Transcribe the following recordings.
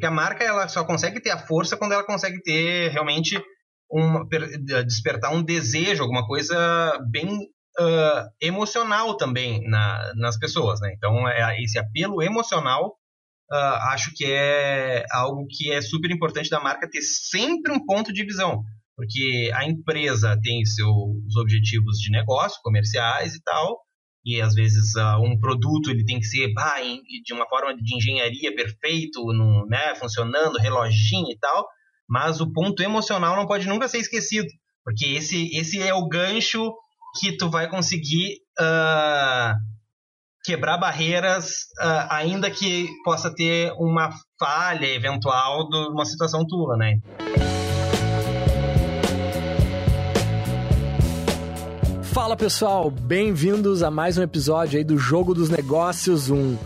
Porque a marca ela só consegue ter a força quando ela consegue ter realmente uma, despertar um desejo, alguma coisa bem uh, emocional também na, nas pessoas, né? Então, é, esse apelo emocional uh, acho que é algo que é super importante da marca ter sempre um ponto de visão, porque a empresa tem seus objetivos de negócio, comerciais e tal, e às vezes uh, um produto ele tem que ser bah, de uma forma de engenharia perfeito, né, funcionando, reloginho e tal, mas o ponto emocional não pode nunca ser esquecido, porque esse, esse é o gancho que tu vai conseguir uh, quebrar barreiras, uh, ainda que possa ter uma falha eventual de uma situação tua, né? Fala pessoal, bem-vindos a mais um episódio aí do Jogo dos Negócios, um,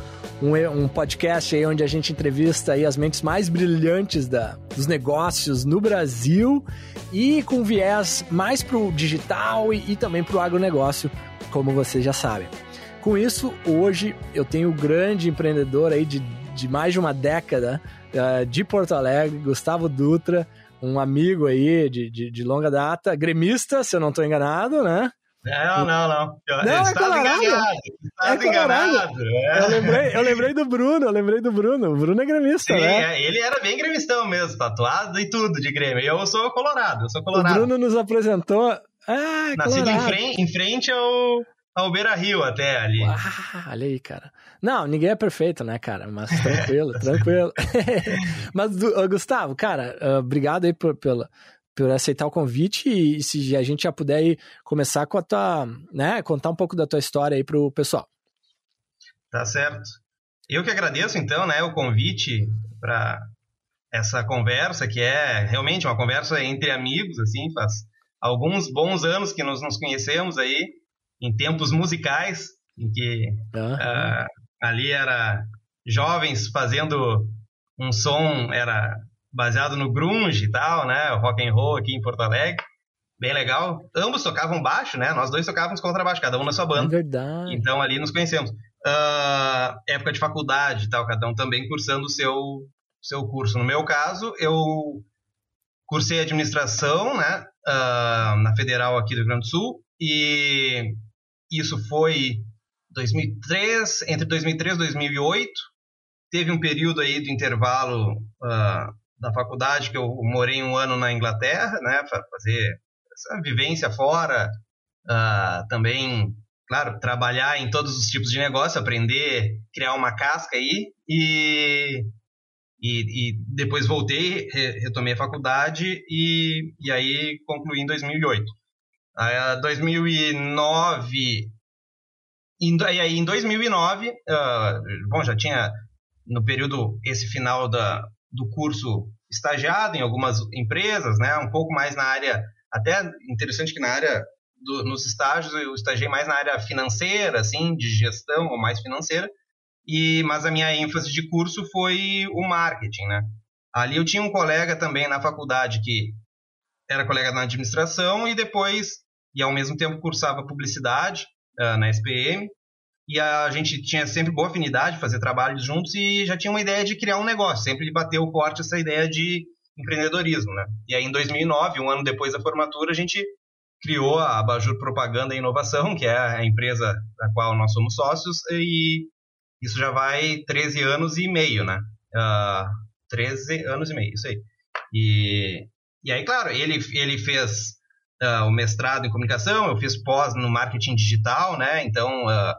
um, um, podcast aí onde a gente entrevista aí as mentes mais brilhantes da, dos negócios no Brasil e com viés mais pro digital e, e também pro agronegócio, como vocês já sabem. Com isso, hoje eu tenho o um grande empreendedor aí de, de mais de uma década uh, de Porto Alegre, Gustavo Dutra, um amigo aí de, de, de longa data, gremista, se eu não estou enganado, né? Não, não, não. Não, é colorado. Enganado, é enganado. É. Eu, lembrei, eu lembrei do Bruno, eu lembrei do Bruno. O Bruno é gremista, Sim, né? É, ele era bem gremistão mesmo, tatuado e tudo de Grêmio. Eu sou colorado, eu sou colorado. O Bruno nos apresentou... Ah, Nascido em frente, em frente ao, ao Beira Rio até ali. Ah, olha aí, cara. Não, ninguém é perfeito, né, cara? Mas tranquilo, tranquilo. Mas, Gustavo, cara, uh, obrigado aí por, pela, por aceitar o convite e se a gente já puder aí começar com a tua, né, contar um pouco da tua história aí pro pessoal. Tá certo. Eu que agradeço então, né, o convite para essa conversa que é realmente uma conversa entre amigos, assim, faz alguns bons anos que nós nos conhecemos aí em tempos musicais em que uhum. uh, ali era jovens fazendo um som era baseado no grunge e tal, né? O rock and roll aqui em Porto Alegre. Bem legal. Ambos tocavam baixo, né? Nós dois tocávamos contrabaixo, cada um na sua banda. É verdade. Então ali nos conhecemos. Uh, época de faculdade e tal, cada um também cursando o seu, seu curso. No meu caso, eu cursei administração, né? Uh, na Federal aqui do Rio Grande do Sul. E isso foi 2003, entre 2003 e 2008. Teve um período aí do intervalo uh, da faculdade que eu morei um ano na Inglaterra, né, para fazer essa vivência fora, uh, também, claro, trabalhar em todos os tipos de negócio, aprender, criar uma casca aí e e, e depois voltei, re, retomei a faculdade e, e aí concluí em 2008. Aí, 2009 e aí em 2009, uh, ah, bom, já tinha no período esse final da, do curso estagiado em algumas empresas, né? Um pouco mais na área, até interessante que na área do, nos estágios eu estagiei mais na área financeira, assim, de gestão ou mais financeira. E mas a minha ênfase de curso foi o marketing, né? Ali eu tinha um colega também na faculdade que era colega na administração e depois e ao mesmo tempo cursava publicidade uh, na SPM e a gente tinha sempre boa afinidade, fazer trabalhos juntos e já tinha uma ideia de criar um negócio, sempre bateu forte essa ideia de empreendedorismo, né? E aí em 2009, um ano depois da formatura, a gente criou a Abajur Propaganda e Inovação, que é a empresa da qual nós somos sócios, e isso já vai 13 anos e meio, né? Uh, ah, 13 anos e meio, isso aí. E, e aí, claro, ele, ele fez uh, o mestrado em comunicação, eu fiz pós no marketing digital, né? Então, uh,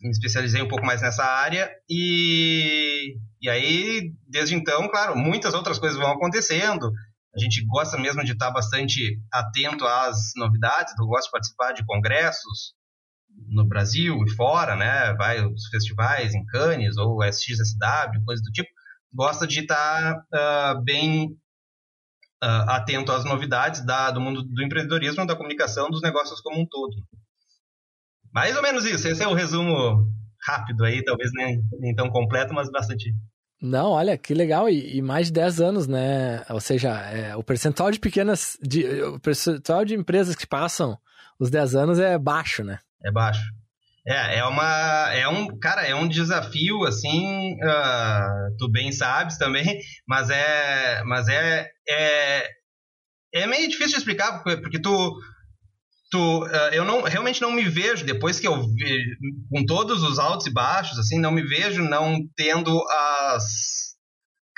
me especializei um pouco mais nessa área e, e aí, desde então, claro, muitas outras coisas vão acontecendo. A gente gosta mesmo de estar bastante atento às novidades, eu gosto de participar de congressos no Brasil e fora, né? Vai os festivais em Cannes ou SXSW, coisa do tipo. Gosta de estar uh, bem uh, atento às novidades da, do mundo do empreendedorismo, da comunicação, dos negócios como um todo. Mais ou menos isso. Esse é o resumo rápido aí, talvez nem, nem tão completo, mas bastante. Não, olha, que legal, e, e mais de 10 anos, né? Ou seja, é, o percentual de pequenas. De, o percentual de empresas que passam os 10 anos é baixo, né? É baixo. É, é uma, é um, cara, é um desafio, assim, uh, tu bem sabes também, mas é, mas é, é, é meio difícil de explicar, porque, porque tu, tu, uh, eu não, realmente não me vejo, depois que eu vi, com todos os altos e baixos, assim, não me vejo não tendo as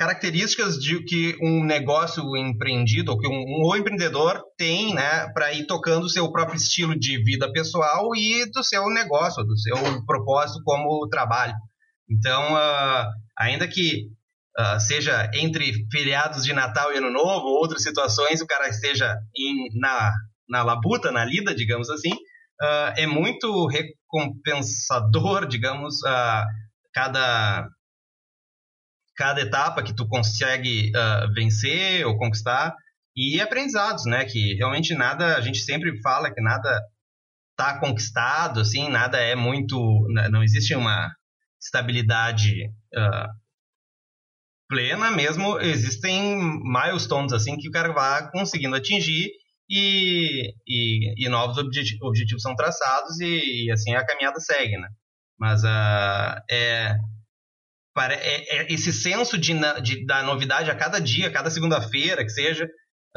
características de que um negócio empreendido ou que um, um empreendedor tem, né, para ir tocando o seu próprio estilo de vida pessoal e do seu negócio, do seu propósito como trabalho. Então, uh, ainda que uh, seja entre feriados de Natal e Ano Novo, ou outras situações, o cara esteja em, na, na labuta, na lida, digamos assim, uh, é muito recompensador, digamos, cada cada etapa que tu consegue uh, vencer ou conquistar e aprendizados, né? Que realmente nada, a gente sempre fala que nada tá conquistado, assim, nada é muito, não existe uma estabilidade uh, plena, mesmo existem milestones assim que o cara vai conseguindo atingir e, e, e novos objetivos são traçados e, e, assim a caminhada segue, né? Mas uh, é para, é, é esse senso de, de, da novidade a cada dia, cada segunda-feira, que seja,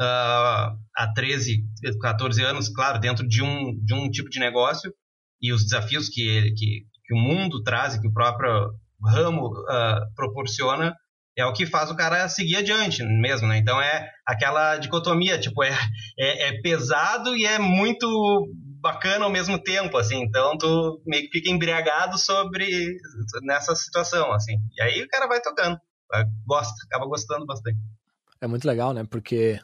uh, há 13, 14 anos, claro, dentro de um, de um tipo de negócio e os desafios que, que, que o mundo traz e que o próprio ramo uh, proporciona, é o que faz o cara seguir adiante mesmo, né? Então é aquela dicotomia, tipo, é, é, é pesado e é muito bacana ao mesmo tempo, assim. Então tu meio que fica embriagado sobre nessa situação, assim. E aí o cara vai tocando, gosta, acaba gostando bastante. É muito legal, né? Porque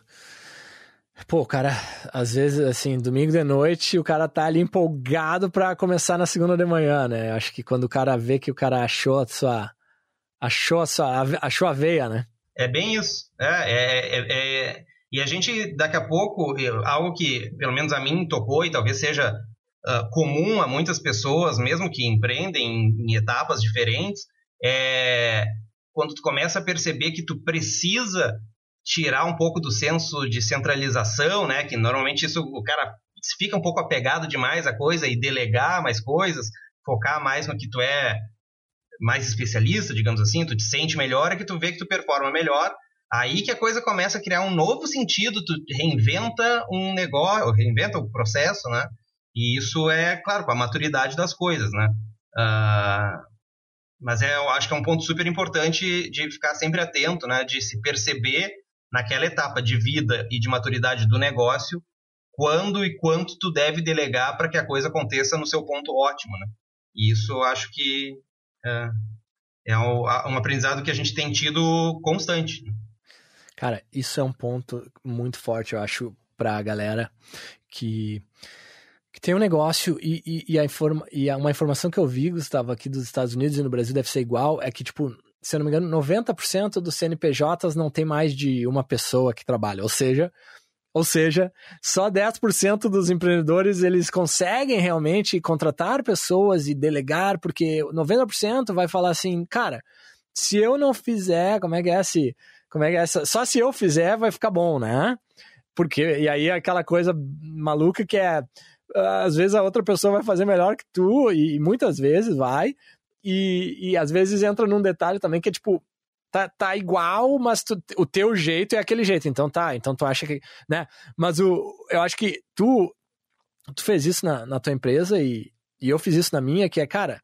Pô, cara, às vezes, assim, domingo de noite, o cara tá ali empolgado para começar na segunda de manhã, né? Acho que quando o cara vê que o cara achou a sua. Achou a sua. achou a veia, né? É bem isso. É, é, é, é e a gente, daqui a pouco, algo que pelo menos a mim tocou e talvez seja uh, comum a muitas pessoas, mesmo que empreendem em, em etapas diferentes, é quando tu começa a perceber que tu precisa tirar um pouco do senso de centralização, né? Que normalmente isso o cara fica um pouco apegado demais à coisa e delegar mais coisas, focar mais no que tu é mais especialista, digamos assim, tu te sente melhor, é que tu vê que tu performa melhor Aí que a coisa começa a criar um novo sentido, tu reinventa um negócio, reinventa o processo, né? E isso é, claro, com a maturidade das coisas, né? Uh, mas é, eu acho que é um ponto super importante de ficar sempre atento, né? De se perceber naquela etapa de vida e de maturidade do negócio quando e quanto tu deve delegar para que a coisa aconteça no seu ponto ótimo, né? E isso eu acho que é, é um, um aprendizado que a gente tem tido constante. Cara, isso é um ponto muito forte, eu acho, pra galera que, que tem um negócio e, e, e, a informa, e uma informação que eu vi, Gustavo, aqui dos Estados Unidos e no Brasil deve ser igual, é que, tipo, se eu não me engano, 90% dos CNPJs não tem mais de uma pessoa que trabalha. Ou seja, ou seja, só 10% dos empreendedores eles conseguem realmente contratar pessoas e delegar, porque 90% vai falar assim, cara, se eu não fizer, como é que é se como é que é essa? Só se eu fizer vai ficar bom, né? Porque, e aí é aquela coisa maluca que é. Às vezes a outra pessoa vai fazer melhor que tu, e, muitas vezes vai, e, e às vezes entra num detalhe também que é tipo, tá, tá igual, mas tu, o teu jeito é aquele jeito. Então tá, então tu acha que. né? Mas o, eu acho que tu, tu fez isso na, na tua empresa e, e eu fiz isso na minha, que é, cara,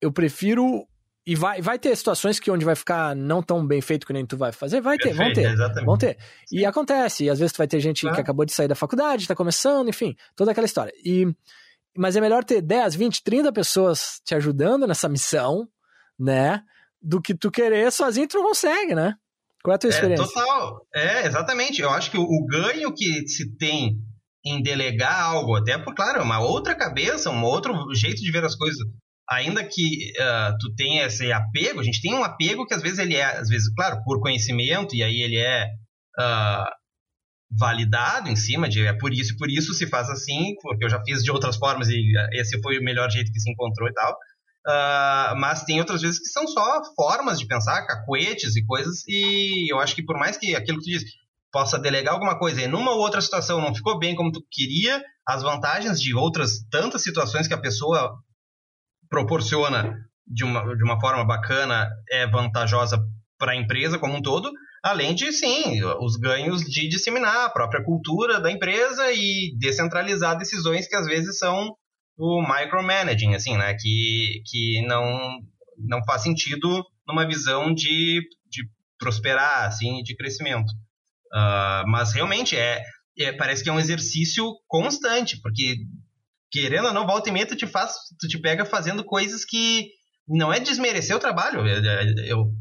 eu prefiro e vai, vai ter situações que onde vai ficar não tão bem feito que nem tu vai fazer, vai ter, Perfeito, vão ter, exatamente. vão ter. E acontece, e às vezes tu vai ter gente ah. que acabou de sair da faculdade, está começando, enfim, toda aquela história. E, mas é melhor ter 10, 20, 30 pessoas te ajudando nessa missão, né, do que tu querer sozinho tu não consegue, né? Qual é a tua é, experiência? É, total, é, exatamente. Eu acho que o, o ganho que se tem em delegar algo, até por, claro, uma outra cabeça, um outro jeito de ver as coisas ainda que uh, tu tenha esse apego, a gente tem um apego que às vezes ele é, às vezes, claro, por conhecimento, e aí ele é uh, validado em cima de é por isso por isso se faz assim, porque eu já fiz de outras formas e esse foi o melhor jeito que se encontrou e tal. Uh, mas tem outras vezes que são só formas de pensar, cacuetes e coisas, e eu acho que por mais que aquilo que tu diz possa delegar alguma coisa e numa outra situação não ficou bem como tu queria, as vantagens de outras tantas situações que a pessoa proporciona de uma, de uma forma bacana é vantajosa para a empresa como um todo, além de, sim, os ganhos de disseminar a própria cultura da empresa e descentralizar decisões que às vezes são o micromanaging, assim, né, que, que não, não faz sentido numa visão de, de prosperar, assim, de crescimento. Uh, mas realmente é, é, parece que é um exercício constante, porque querendo ou não, volta e meia tu te faz, tu te pega fazendo coisas que não é desmerecer o trabalho. Eu, eu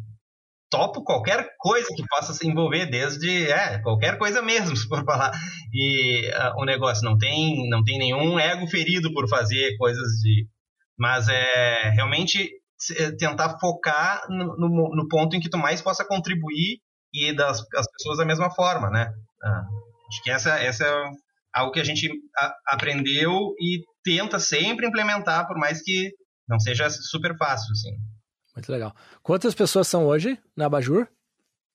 topo qualquer coisa que possa se envolver, desde é, qualquer coisa mesmo, se for falar. E uh, o negócio não tem, não tem nenhum ego ferido por fazer coisas de. Mas é realmente é, tentar focar no, no, no ponto em que tu mais possa contribuir e das as pessoas da mesma forma, né? Uh, acho que essa, essa é algo que a gente a, aprendeu e tenta sempre implementar, por mais que não seja super fácil, assim. Muito legal. Quantas pessoas são hoje na Abajur?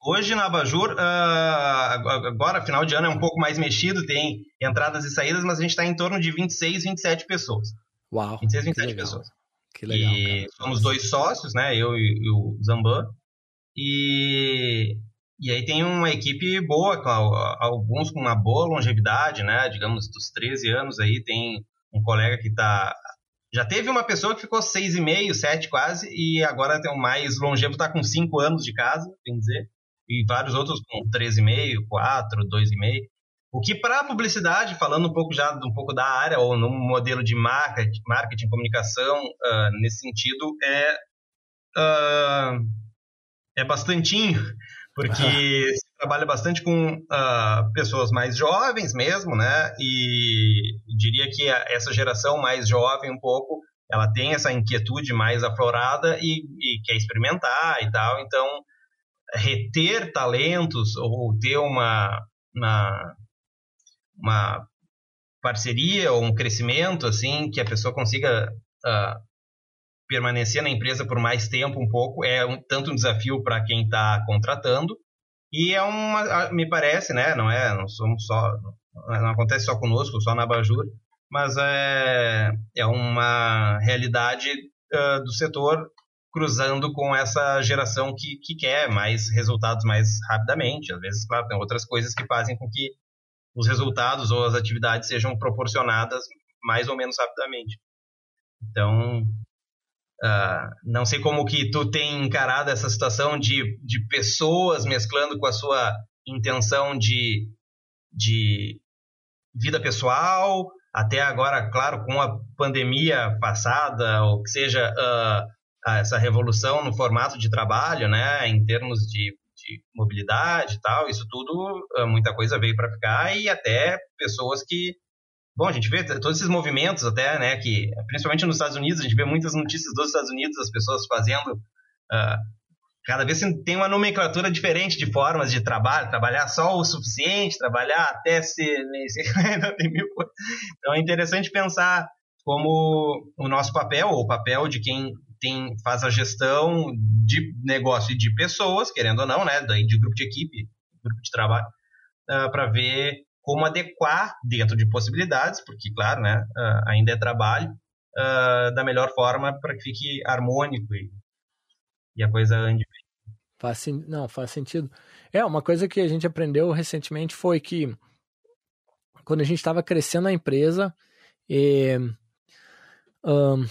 Hoje na Abajur, uh, agora, final de ano é um pouco mais mexido, tem entradas e saídas, mas a gente está em torno de 26, 27 pessoas. Uau. 26, 27 pessoas. Que legal. E cara. somos dois sócios, né? Eu e, e o Zamban. E, e aí tem uma equipe boa, com alguns com uma boa longevidade, né? Digamos, dos 13 anos aí, tem um colega que está já teve uma pessoa que ficou seis e meio, sete quase, e agora tem o mais longevo, está com cinco anos de casa, tem dizer, e vários outros com três e meio, quatro, dois e meio. O que para publicidade, falando um pouco já um pouco da área ou no modelo de marketing, marketing comunicação uh, nesse sentido é uh, é bastantinho, porque se trabalha bastante com uh, pessoas mais jovens mesmo, né? E diria que essa geração mais jovem um pouco, ela tem essa inquietude mais aflorada e, e quer experimentar e tal. Então, reter talentos ou ter uma, uma, uma parceria ou um crescimento assim que a pessoa consiga uh, permanecer na empresa por mais tempo um pouco é um, tanto um desafio para quem está contratando e é uma me parece né não é não somos só não acontece só conosco só na Bajur mas é, é uma realidade uh, do setor cruzando com essa geração que, que quer mais resultados mais rapidamente. Às vezes claro tem outras coisas que fazem com que os resultados ou as atividades sejam proporcionadas mais ou menos rapidamente. Então Uh, não sei como que tu tem encarado essa situação de, de pessoas mesclando com a sua intenção de, de vida pessoal, até agora, claro, com a pandemia passada, ou que seja uh, essa revolução no formato de trabalho, né, em termos de, de mobilidade e tal, isso tudo, uh, muita coisa veio para ficar e até pessoas que Bom, a gente vê todos esses movimentos até, né, que principalmente nos Estados Unidos, a gente vê muitas notícias dos Estados Unidos, as pessoas fazendo, uh, cada vez tem uma nomenclatura diferente de formas de trabalho, trabalhar só o suficiente, trabalhar até ser, então é interessante pensar como o nosso papel, ou o papel de quem tem, faz a gestão de negócio e de pessoas, querendo ou não, né, de grupo de equipe, grupo de trabalho, uh, para ver como adequar dentro de possibilidades, porque, claro, né, uh, ainda é trabalho, uh, da melhor forma para que fique harmônico e a coisa ande Faz, não, faz sentido. É, uma coisa que a gente aprendeu recentemente foi que quando a gente estava crescendo a empresa, e, um,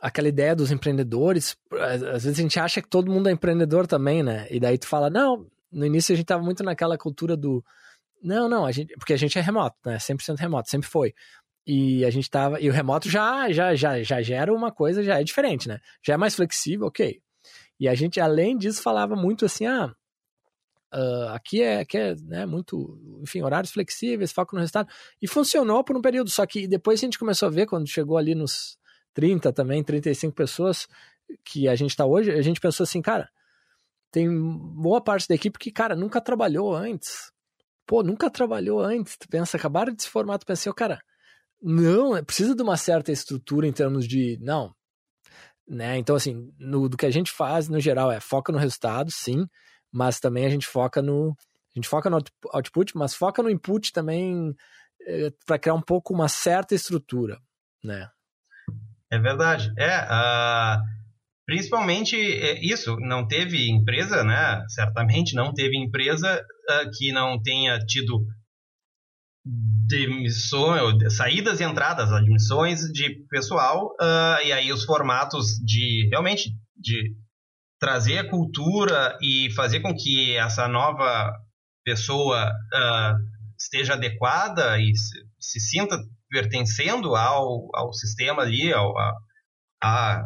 aquela ideia dos empreendedores, às vezes a gente acha que todo mundo é empreendedor também, né? E daí tu fala, não, no início a gente estava muito naquela cultura do não, não, a gente, porque a gente é remoto, né? 100% remoto, sempre foi. E a gente tava, e o remoto já, já, já, já gera uma coisa, já é diferente, né? Já é mais flexível, ok. E a gente, além disso, falava muito assim, ah, uh, aqui é, aqui é né, muito, enfim, horários flexíveis, foco no resultado. E funcionou por um período, só que depois a gente começou a ver, quando chegou ali nos 30 também, 35 pessoas que a gente está hoje, a gente pensou assim, cara, tem boa parte da equipe que, cara, nunca trabalhou antes pô, nunca trabalhou antes, tu pensa, acabaram de se formar, tu pensa, cara, não, é, precisa de uma certa estrutura em termos de, não, né, então assim, no, do que a gente faz, no geral, é foca no resultado, sim, mas também a gente foca no, a gente foca no output, mas foca no input também é, para criar um pouco uma certa estrutura, né. É verdade. É, uh, principalmente é, isso, não teve empresa, né? Certamente não teve empresa uh, que não tenha tido demissões, saídas e entradas, admissões de pessoal, uh, e aí os formatos de realmente de trazer a cultura e fazer com que essa nova pessoa uh, esteja adequada e se, se, sinta pertencendo ao, ao sistema ali, ao, a, a,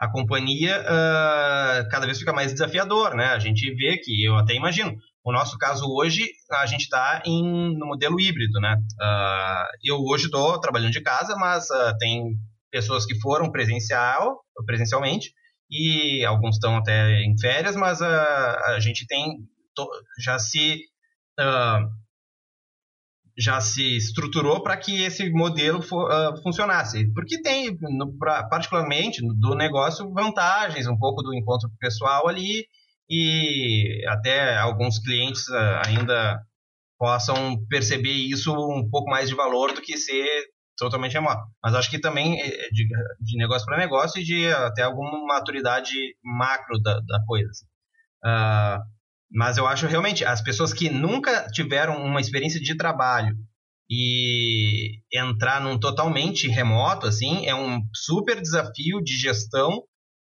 a companhia, uh, cada vez fica mais desafiador, né? A gente vê que, eu até imagino, o nosso caso hoje, a gente está no modelo híbrido, né? Uh, eu hoje estou trabalhando de casa, mas uh, tem pessoas que foram presencial, presencialmente e alguns estão até em férias, mas uh, a gente tem já se já se estruturou para que esse modelo for, funcionasse, porque tem, no, pra, particularmente do negócio, vantagens, um pouco do encontro pessoal ali e até alguns clientes ah, ainda possam perceber isso um pouco mais de valor do que ser totalmente remoto. Mas acho que também é, é de, de negócio para negócio e de até alguma maturidade macro da, da coisa. Uh, mas eu acho realmente as pessoas que nunca tiveram uma experiência de trabalho e entrar num totalmente remoto assim é um super desafio de gestão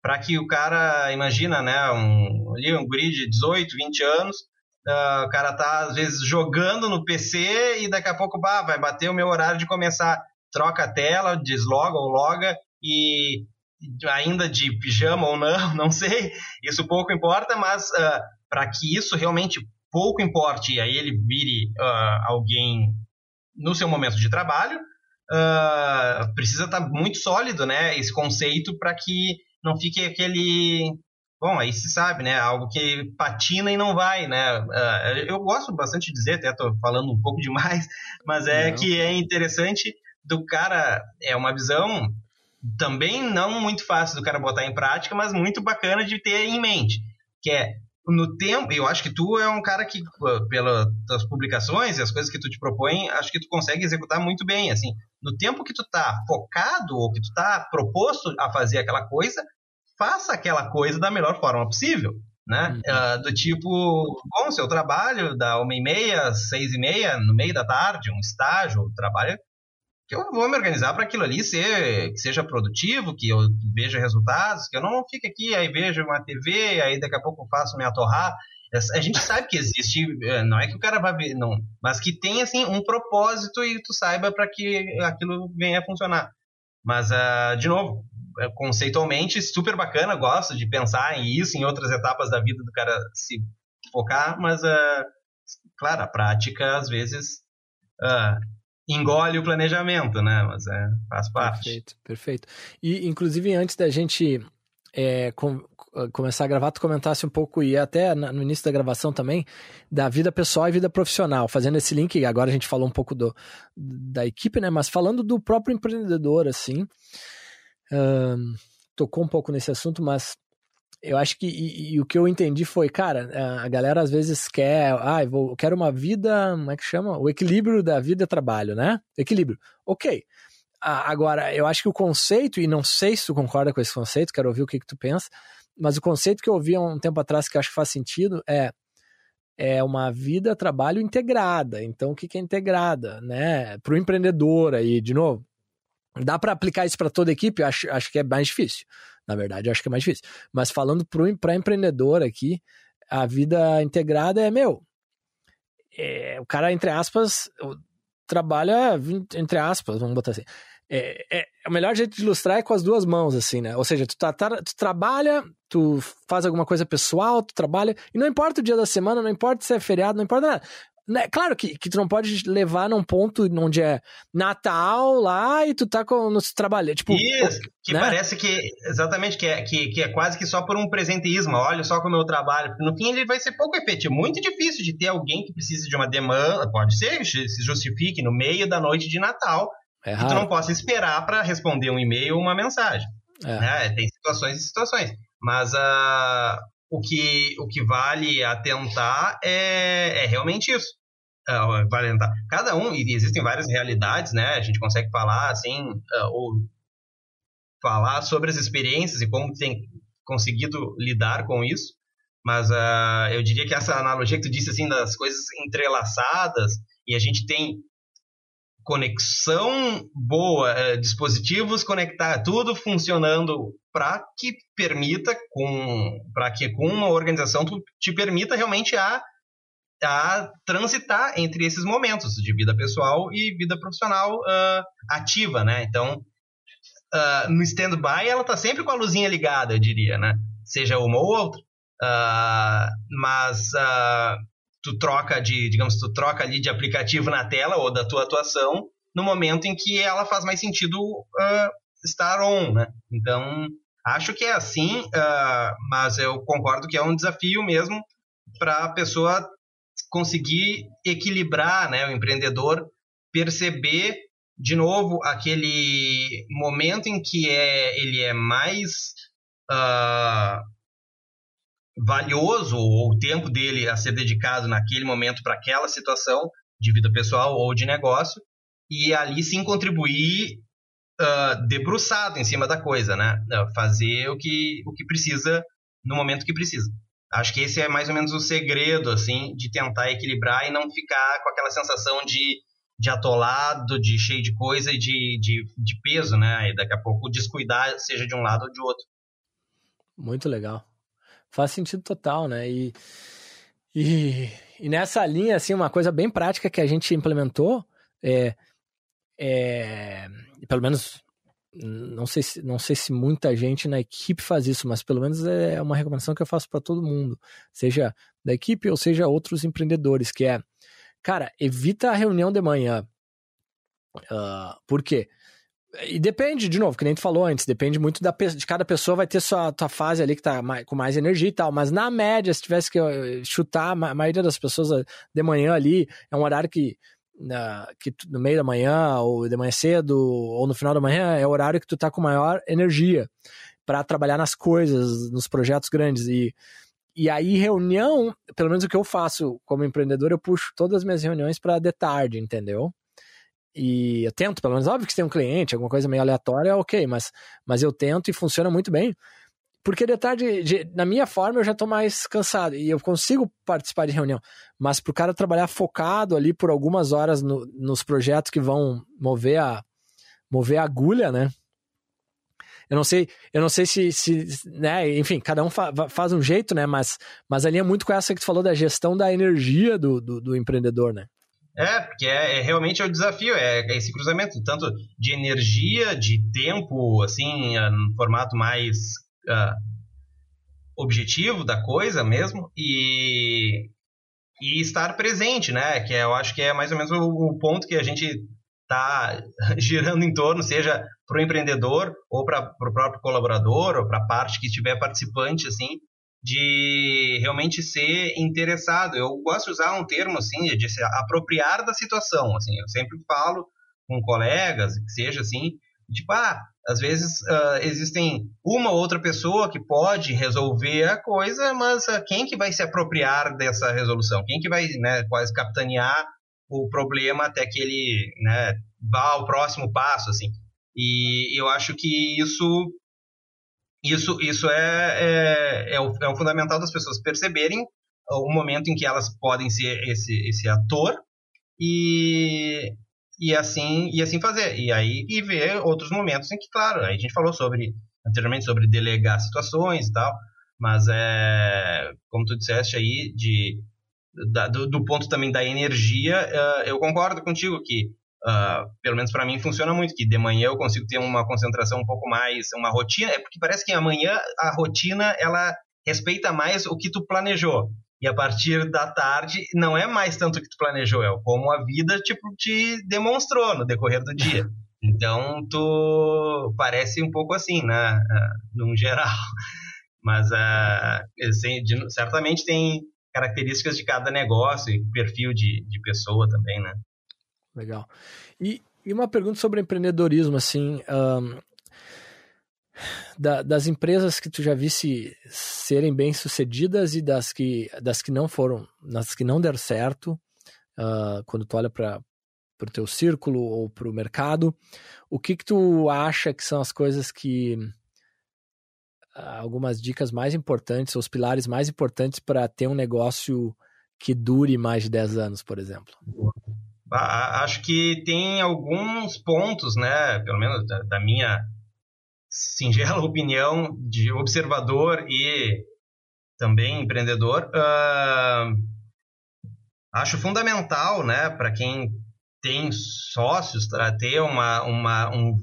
para que o cara, imagina, né, um, ali um grid de 18, 20 anos, uh, o cara tá às vezes jogando no PC e daqui a pouco bah, vai bater o meu horário de começar, troca a tela, desloga ou loga e ainda de pijama ou não, não sei, isso pouco importa, mas uh, para que isso realmente pouco importe e aí ele vire uh, alguém no seu momento de trabalho, uh, precisa estar tá muito sólido, né, esse conceito para que não fique aquele. Bom, aí se sabe, né? Algo que patina e não vai, né? Uh, eu gosto bastante de dizer, até estou falando um pouco demais, mas é não. que é interessante do cara. É uma visão também não muito fácil do cara botar em prática, mas muito bacana de ter em mente. Que é no tempo, eu acho que tu é um cara que, pelas tuas publicações e as coisas que tu te propõe, acho que tu consegue executar muito bem, assim. No tempo que tu tá focado ou que tu tá proposto a fazer aquela coisa, faça aquela coisa da melhor forma possível, né? Uhum. Uh, do tipo, bom, seu trabalho da uma e meia, seis e meia, no meio da tarde, um estágio, trabalho que eu vou me organizar para aquilo ali ser, que seja produtivo, que eu veja resultados, que eu não fique aqui, aí vejo uma TV, aí daqui a pouco faço minha torrar. A gente sabe que existe, eh, não é que o cara vai ver, não, mas que tem assim um propósito e tu saiba para que aquilo venha a funcionar. Mas, uh, de novo, conceitualmente, super bacana, gosto de pensar em isso, em outras etapas da vida do cara se focar, mas, uh, claro, a prática às vezes uh, engole o planejamento, né? Mas é, faz parte. Perfeito, perfeito. E, inclusive, antes da gente é, com, começar a gravar, tu comentasse um pouco, e até no início da gravação também, da vida pessoal e vida profissional, fazendo esse link, agora a gente falou um pouco do, da equipe, né? Mas falando do próprio empreendedor, assim, um, tocou um pouco nesse assunto, mas eu acho que e, e, o que eu entendi foi, cara, a galera às vezes quer, ah, eu quero uma vida, como é que chama? O equilíbrio da vida e trabalho, né? Equilíbrio. Ok. Agora, eu acho que o conceito, e não sei se tu concorda com esse conceito, quero ouvir o que, que tu pensa, mas o conceito que eu ouvi há um tempo atrás que eu acho que faz sentido é é uma vida trabalho integrada. Então, o que, que é integrada, né? Para o empreendedor aí, de novo, dá para aplicar isso para toda a equipe? Eu acho, acho que é mais difícil. Na verdade, eu acho que é mais difícil. Mas falando para empreendedor aqui, a vida integrada é, meu, é, o cara, entre aspas, trabalha, entre aspas, vamos botar assim. É, é, o melhor jeito de ilustrar é com as duas mãos, assim, né? Ou seja, tu, tá, tá, tu trabalha, tu faz alguma coisa pessoal, tu trabalha, e não importa o dia da semana, não importa se é feriado, não importa nada. Né, claro que, que tu não pode levar num ponto onde é Natal lá e tu tá com, no trabalho. Tipo, Isso, que né? parece que, exatamente, que é, que, que é quase que só por um presenteísmo. Olha só como eu trabalho. No fim, ele vai ser pouco efetivo. Muito difícil de ter alguém que precise de uma demanda, pode ser, se justifique no meio da noite de Natal, é que tu não possa esperar para responder um e-mail ou uma mensagem. É. Né? Tem situações e situações. Mas uh, o que, o que vale atentar é, é realmente isso. Uh, vale atentar. Cada um, e existem várias realidades, né? A gente consegue falar assim, uh, ou falar sobre as experiências e como tem conseguido lidar com isso. Mas uh, eu diria que essa analogia que tu disse, assim, das coisas entrelaçadas, e a gente tem conexão boa, uh, dispositivos conectar, tudo funcionando para que permita, com para que com uma organização tu te permita realmente a, a transitar entre esses momentos de vida pessoal e vida profissional uh, ativa, né? Então, no stand-by ela está sempre com a luzinha ligada, eu diria, né? Seja uma ou outra. Uh, mas uh, tu troca de, digamos, tu troca ali de aplicativo na tela ou da tua atuação no momento em que ela faz mais sentido uh, estar on, né? Então, acho que é assim, mas eu concordo que é um desafio mesmo para a pessoa conseguir equilibrar, né, o empreendedor perceber de novo aquele momento em que é, ele é mais uh, valioso o tempo dele a ser dedicado naquele momento para aquela situação de vida pessoal ou de negócio e ali sim contribuir uh, debruçado em cima da coisa, né? Fazer o que, o que precisa no momento que precisa. Acho que esse é mais ou menos o segredo, assim, de tentar equilibrar e não ficar com aquela sensação de, de atolado, de cheio de coisa e de, de, de peso, né? E daqui a pouco descuidar, seja de um lado ou de outro. Muito legal faz sentido total, né? E, e, e, nessa linha, assim, uma coisa bem prática que a gente implementou é, é pelo menos não sei, se, não sei se muita gente na equipe faz isso, mas pelo menos é uma recomendação que eu faço para todo mundo, seja da equipe ou seja outros empreendedores, que é, cara, evita a reunião de manhã. Uh, por quê? E depende, de novo, que nem tu falou antes, depende muito da, de cada pessoa, vai ter sua tua fase ali que tá mais, com mais energia e tal. Mas na média, se tivesse que eh, chutar, a maioria das pessoas eh, de manhã ali é um horário que, na, que no meio da manhã, ou de manhã cedo, ou no final da manhã, é o horário que tu tá com maior energia para trabalhar nas coisas, nos projetos grandes. E, e aí, reunião, pelo menos o que eu faço como empreendedor, eu puxo todas as minhas reuniões para de tarde, entendeu? E eu tento, pelo menos, óbvio que se tem um cliente, alguma coisa meio aleatória, ok, mas, mas eu tento e funciona muito bem. Porque de tarde, de, na minha forma, eu já tô mais cansado e eu consigo participar de reunião. Mas pro cara trabalhar focado ali por algumas horas no, nos projetos que vão mover a, mover a agulha, né? Eu não sei, eu não sei se, se né, enfim, cada um fa, faz um jeito, né? Mas, mas ali é muito com essa que tu falou da gestão da energia do, do, do empreendedor, né? É, porque é, é, realmente é o desafio, é, é, esse cruzamento, tanto de energia, de tempo, assim, no formato mais uh, objetivo da coisa mesmo, e, e estar presente, né? Que é, eu acho que é mais ou menos o, o ponto que a gente está girando em torno, seja para o empreendedor, ou para o próprio colaborador, ou para a parte que estiver participante, assim, de realmente ser interessado. Eu gosto de usar um termo assim, de se apropriar da situação. Assim, eu sempre falo com colegas, que seja assim, tipo, ah, às vezes uh, existem uma ou outra pessoa que pode resolver a coisa, mas uh, quem que vai se apropriar dessa resolução? Quem que vai, né, quase capitanear o problema até que ele, né, vá ao próximo passo, assim? E eu acho que isso isso, isso é, é, é, o, é o fundamental das pessoas perceberem o momento em que elas podem ser esse, esse ator e, e assim e assim fazer. E aí e ver outros momentos em que claro aí a gente falou sobre anteriormente sobre delegar situações e tal mas é como tu disseste aí de da, do, do, ponto também da energia uh, eu concordo contigo que Uh, pelo menos para mim funciona muito, que de manhã eu consigo ter uma concentração um pouco mais, uma rotina, é porque parece que amanhã a rotina ela respeita mais o que tu planejou. E a partir da tarde não é mais tanto o que tu planejou, é como a vida tipo te demonstrou no decorrer do dia. Então tu parece um pouco assim, né, uh, num geral. Mas uh, certamente tem características de cada negócio e perfil de, de pessoa também, né? Legal. E, e uma pergunta sobre empreendedorismo, assim, um, da, das empresas que tu já visse serem bem sucedidas e das que, das que não foram, das que não deram certo, uh, quando tu olha para o teu círculo ou para o mercado. O que, que tu acha que são as coisas que. algumas dicas mais importantes, os pilares mais importantes para ter um negócio que dure mais de 10 anos, por exemplo? Acho que tem alguns pontos, né, pelo menos da, da minha singela opinião de observador e também empreendedor, uh, acho fundamental, né, para quem tem sócios, ter uma, uma, um,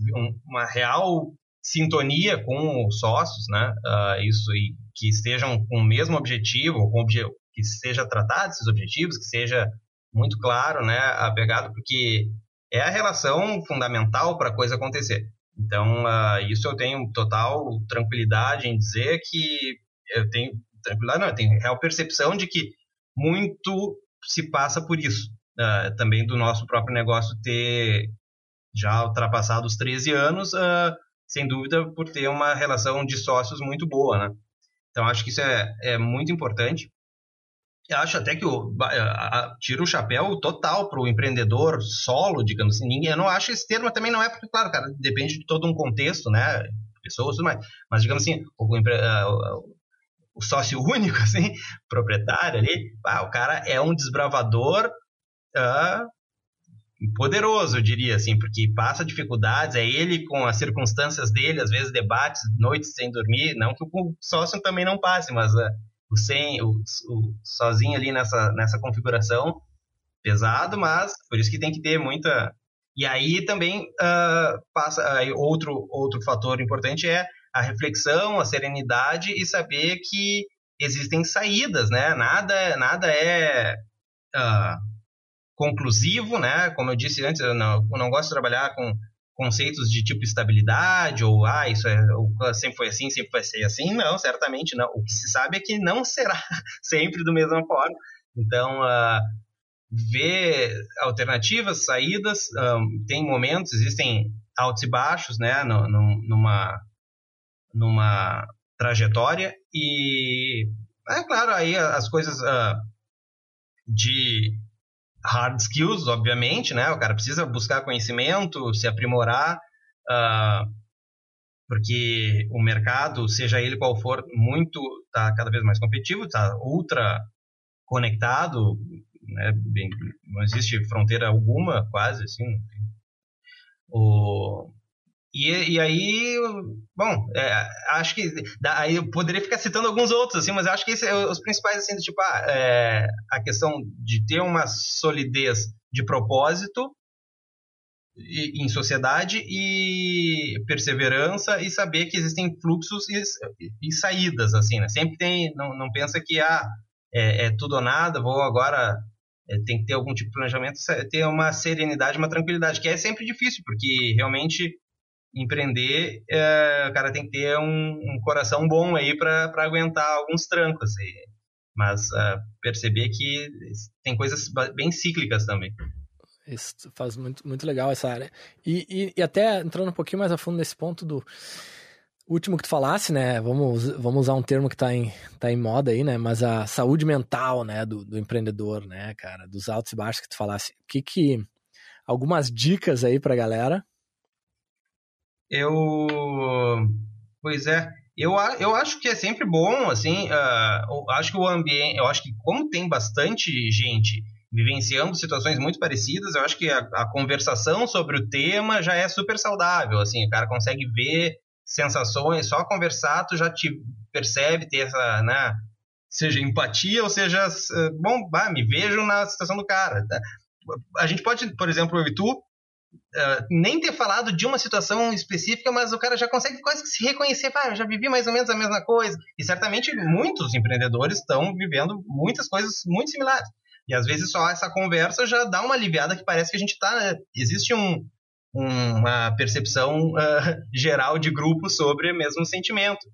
uma real sintonia com os sócios, né, uh, isso e que estejam com o mesmo objetivo, com obje que seja tratado esses objetivos, que seja muito claro, né, apegado, porque é a relação fundamental para a coisa acontecer. Então, uh, isso eu tenho total tranquilidade em dizer que eu tenho tranquilidade, não, eu tenho real percepção de que muito se passa por isso. Uh, também do nosso próprio negócio ter já ultrapassado os 13 anos, uh, sem dúvida por ter uma relação de sócios muito boa, né? Então, acho que isso é, é muito importante. Eu acho até que o, tira o chapéu total para o empreendedor solo, digamos assim. Eu não acho esse termo também não é porque, claro, cara, depende de todo um contexto, né? Pessoas, mais. Mas, digamos assim, o, o, o sócio único, assim, proprietário ali, ah, o cara é um desbravador uh, poderoso, eu diria, assim, porque passa dificuldades, é ele com as circunstâncias dele, às vezes debates, noites sem dormir, não que o sócio também não passe, mas uh, o sem, o, o, sozinho ali nessa, nessa configuração, pesado, mas por isso que tem que ter muita. E aí também uh, passa aí outro outro fator importante é a reflexão, a serenidade e saber que existem saídas, né? Nada nada é uh, conclusivo, né? Como eu disse antes, eu não, eu não gosto de trabalhar com conceitos de tipo estabilidade ou ah isso é sempre foi assim sempre vai ser assim. Não certamente não. O que se sabe é que não será sempre do mesma forma. Então uh, ver alternativas saídas um, tem momentos existem altos e baixos né no, no, numa numa trajetória e é claro aí as coisas uh, de hard skills, obviamente, né? O cara precisa buscar conhecimento, se aprimorar, uh, porque o mercado, seja ele qual for, muito está cada vez mais competitivo, está ultra conectado, né? Bem, não existe fronteira alguma, quase assim. O, e, e aí, bom, é, acho que aí eu poderia ficar citando alguns outros, assim, mas acho que é os principais, assim, do tipo, ah, é, a questão de ter uma solidez de propósito em sociedade e perseverança e saber que existem fluxos e, e saídas, assim, né? Sempre tem, não, não pensa que, ah, é, é tudo ou nada, vou agora é, tem que ter algum tipo de planejamento, ter uma serenidade, uma tranquilidade, que é sempre difícil, porque realmente empreender, é, o cara tem que ter um, um coração bom aí para aguentar alguns trancos. E, mas uh, perceber que tem coisas bem cíclicas também. Isso faz muito, muito legal essa área. E, e, e, até entrando um pouquinho mais a fundo nesse ponto do último que tu falasse, né? Vamos, vamos usar um termo que está em, tá em moda aí, né? Mas a saúde mental, né? Do, do empreendedor, né, cara? Dos altos e baixos que tu falasse. O que que... Algumas dicas aí pra galera eu. Pois é. Eu, eu acho que é sempre bom, assim. Uh, acho que o ambiente. Eu acho que, como tem bastante gente vivenciando situações muito parecidas, eu acho que a, a, conversação sobre o tema já é super saudável, assim, o cara consegue ver sensações, só conversar tu já te percebe ter essa, né, seja empatia ou seja, bom, bah, me vejo na situação do cara. Tá? A gente pode, por exemplo, eu e tu, Uh, nem ter falado de uma situação específica, mas o cara já consegue quase que se reconhecer, ah, eu já vivi mais ou menos a mesma coisa. E certamente muitos empreendedores estão vivendo muitas coisas muito similares. E às vezes só essa conversa já dá uma aliviada que parece que a gente está. Né? Existe um, uma percepção uh, geral de grupo sobre o mesmo sentimento,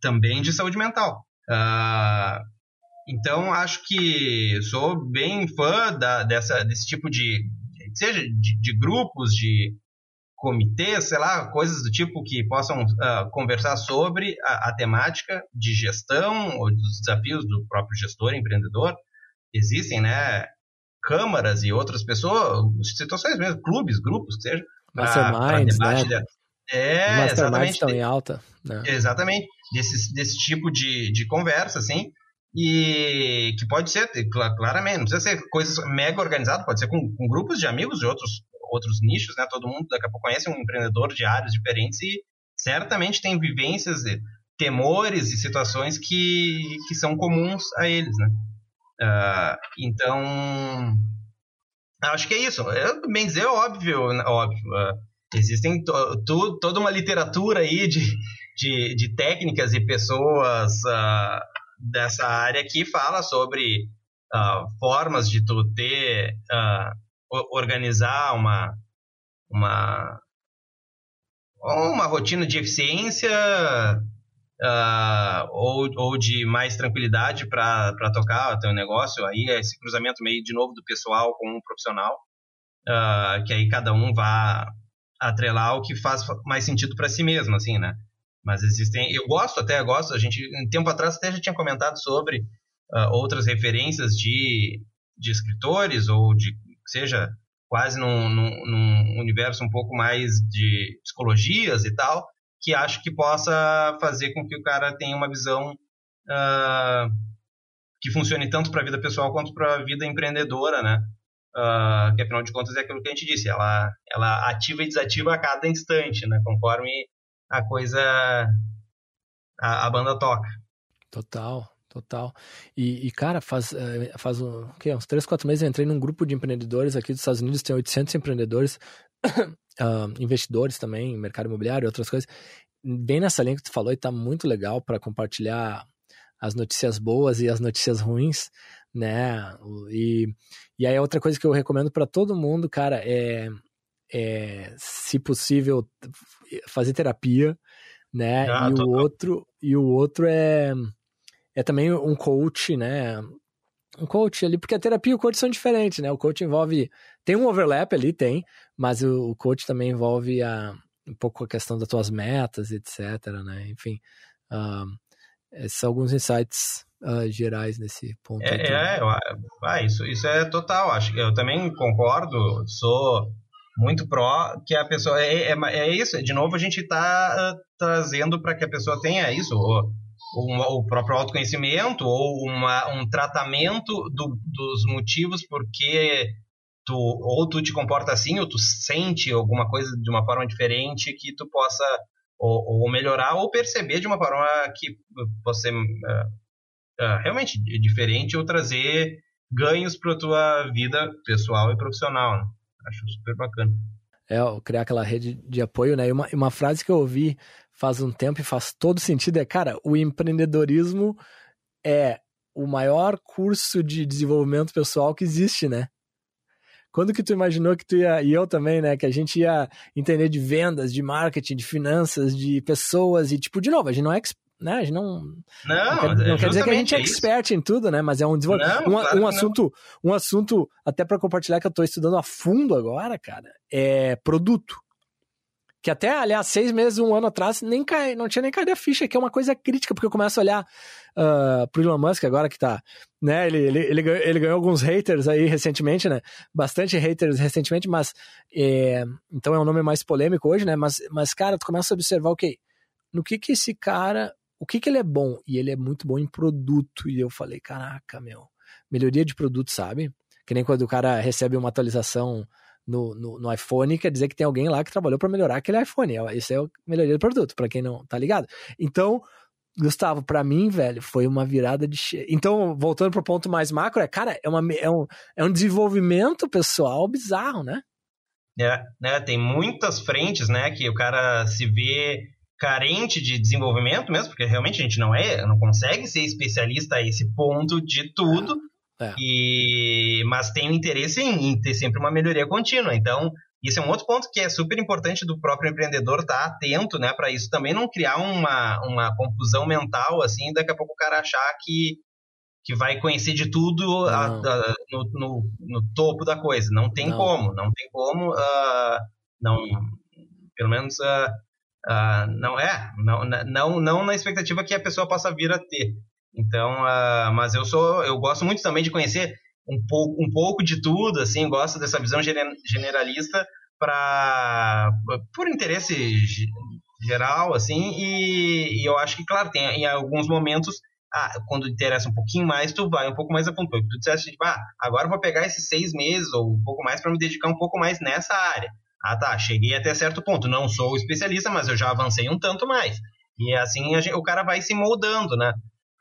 também de saúde mental. Uh, então acho que sou bem fã da, dessa, desse tipo de, seja de, de grupos, de comitês, sei lá, coisas do tipo que possam uh, conversar sobre a, a, temática de gestão ou dos desafios do próprio gestor, empreendedor. Existem, né? câmaras e outras pessoas, situações mesmo, clubes, grupos, que seja. Masterminds, né? De... É, exatamente. estão em alta. Né? Exatamente. Desse, desse tipo de, de conversa, assim. E que pode ser, claramente, não precisa ser coisas mega organizadas, pode ser com, com grupos de amigos de outros, outros nichos, né? Todo mundo daqui a pouco conhece um empreendedor de áreas diferentes e certamente tem vivências, temores e situações que, que são comuns a eles, né? Uh, então, acho que é isso. Eu, bem dizer, óbvio, óbvio. Uh, existem to, to, toda uma literatura aí de, de, de técnicas e pessoas uh, dessa área que fala sobre formas de tu ter, organizar uma, uma, uma rotina de eficiência uh, ou, ou de mais tranquilidade para tocar o teu negócio, aí é esse cruzamento meio de novo do pessoal com o profissional, uh, que aí cada um vá atrelar o que faz mais sentido para si mesmo, assim, né? Mas existem, eu gosto até, gosto, a gente, um tempo atrás até já tinha comentado sobre uh, outras referências de, de escritores ou de, seja, quase num, num, num universo um pouco mais de psicologias e tal, que acho que possa fazer com que o cara tenha uma visão uh, que funcione tanto para a vida pessoal quanto para a vida empreendedora, né? Uh, que afinal de contas é aquilo que a gente disse, ela, ela ativa e desativa a cada instante, né? Conforme a coisa, a, a banda toca. Total, total. E, e, cara, faz, eh, faz um, que, uns 3, 4 meses eu entrei num grupo de empreendedores aqui dos Estados Unidos, tem 800 empreendedores uh, investidores também, mercado imobiliário, outras coisas. Bem nessa linha que tu falou, e tá muito legal para compartilhar as notícias boas e as notícias ruins, né? E, e aí outra coisa que eu recomendo para todo mundo, cara, é, é se possível fazer terapia, né? Ah, e o outro e o outro é é também um coach, né? um coach ali, porque a terapia e o coach são diferentes, né? O coach envolve. Tem um overlap ali, tem, mas o, o coach também envolve a, um pouco a questão das tuas metas, etc, né? Enfim, esses são alguns insights uh, gerais nesse ponto. É, é ah, isso, isso é total. Acho que eu também concordo, sou muito pró que a pessoa. É, é, é isso, de novo a gente está uh, trazendo para que a pessoa tenha isso um, o próprio autoconhecimento ou uma, um tratamento do, dos motivos porque tu ou tu te comporta assim ou tu sente alguma coisa de uma forma diferente que tu possa ou, ou melhorar ou perceber de uma forma que você uh, uh, realmente diferente ou trazer ganhos para tua vida pessoal e profissional. Né? Acho super bacana. É, criar aquela rede de apoio, né? E uma, uma frase que eu ouvi faz um tempo e faz todo sentido é, cara, o empreendedorismo é o maior curso de desenvolvimento pessoal que existe, né? Quando que tu imaginou que tu ia, e eu também, né, que a gente ia entender de vendas, de marketing, de finanças, de pessoas e tipo, de novo, a gente não é né? A gente não. Não, não quer, não quer dizer que a gente é, é expert em tudo, né? Mas é um, não, um, claro um assunto, um assunto até para compartilhar que eu estou estudando a fundo agora, cara, é produto que até, aliás, seis meses, um ano atrás, nem cai, não tinha nem caído a ficha, que é uma coisa crítica, porque eu começo a olhar uh, pro Elon Musk agora que tá, né, ele, ele, ele, ganhou, ele ganhou alguns haters aí recentemente, né, bastante haters recentemente, mas, é, então é um nome mais polêmico hoje, né, mas, mas, cara, tu começa a observar, ok, no que que esse cara, o que que ele é bom? E ele é muito bom em produto, e eu falei, caraca, meu, melhoria de produto, sabe? Que nem quando o cara recebe uma atualização no, no, no, iPhone, quer dizer que tem alguém lá que trabalhou para melhorar aquele iPhone. É, isso é a melhoria do produto, para quem não tá ligado. Então, Gustavo, para mim, velho, foi uma virada de. Então, voltando pro ponto mais macro, é, cara, é, uma, é, um, é um desenvolvimento pessoal bizarro, né? É, né? Tem muitas frentes, né, que o cara se vê carente de desenvolvimento mesmo, porque realmente a gente não é, não consegue ser especialista a esse ponto de tudo. É. E, mas tem um interesse em, em, ter sempre uma melhoria contínua. Então, isso é um outro ponto que é super importante do próprio empreendedor estar tá atento, né, para isso também não criar uma, uma confusão mental, assim, daqui a pouco o cara achar que, que vai conhecer de tudo a, a, no, no, no, topo da coisa. Não tem não. como, não tem como, uh, não, pelo menos uh, uh, não é, não, não, não na expectativa que a pessoa possa vir a ter. Então, uh, mas eu sou, eu gosto muito também de conhecer um pouco, um pouco de tudo, assim, gosto dessa visão generalista para por interesse geral, assim, e, e, eu acho que, claro, tem em alguns momentos, ah, quando interessa um pouquinho mais, tu vai um pouco mais a fundo. Tu disseste, tipo, ah, agora vou pegar esses seis meses ou um pouco mais para me dedicar um pouco mais nessa área. Ah, tá, cheguei até certo ponto. Não sou especialista, mas eu já avancei um tanto mais. E assim gente, o cara vai se moldando, né?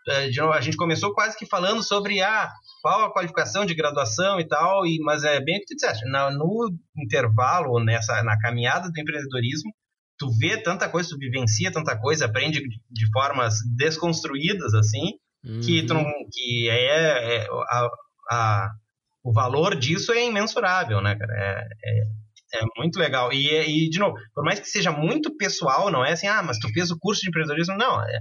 É, a gente começou quase que falando sobre ah, qual a qualificação de graduação e tal, e, mas é bem o que tu disseste, no, no intervalo, nessa, na caminhada do empreendedorismo, tu vê tanta coisa, tu vivencia tanta coisa, aprende de, de formas desconstruídas, assim, uhum. que, tu não, que é, é a, a, o valor disso é imensurável, né, cara? É, é, é muito legal. E, e, de novo, por mais que seja muito pessoal, não é assim, ah, mas tu fez o curso de empreendedorismo, não, é,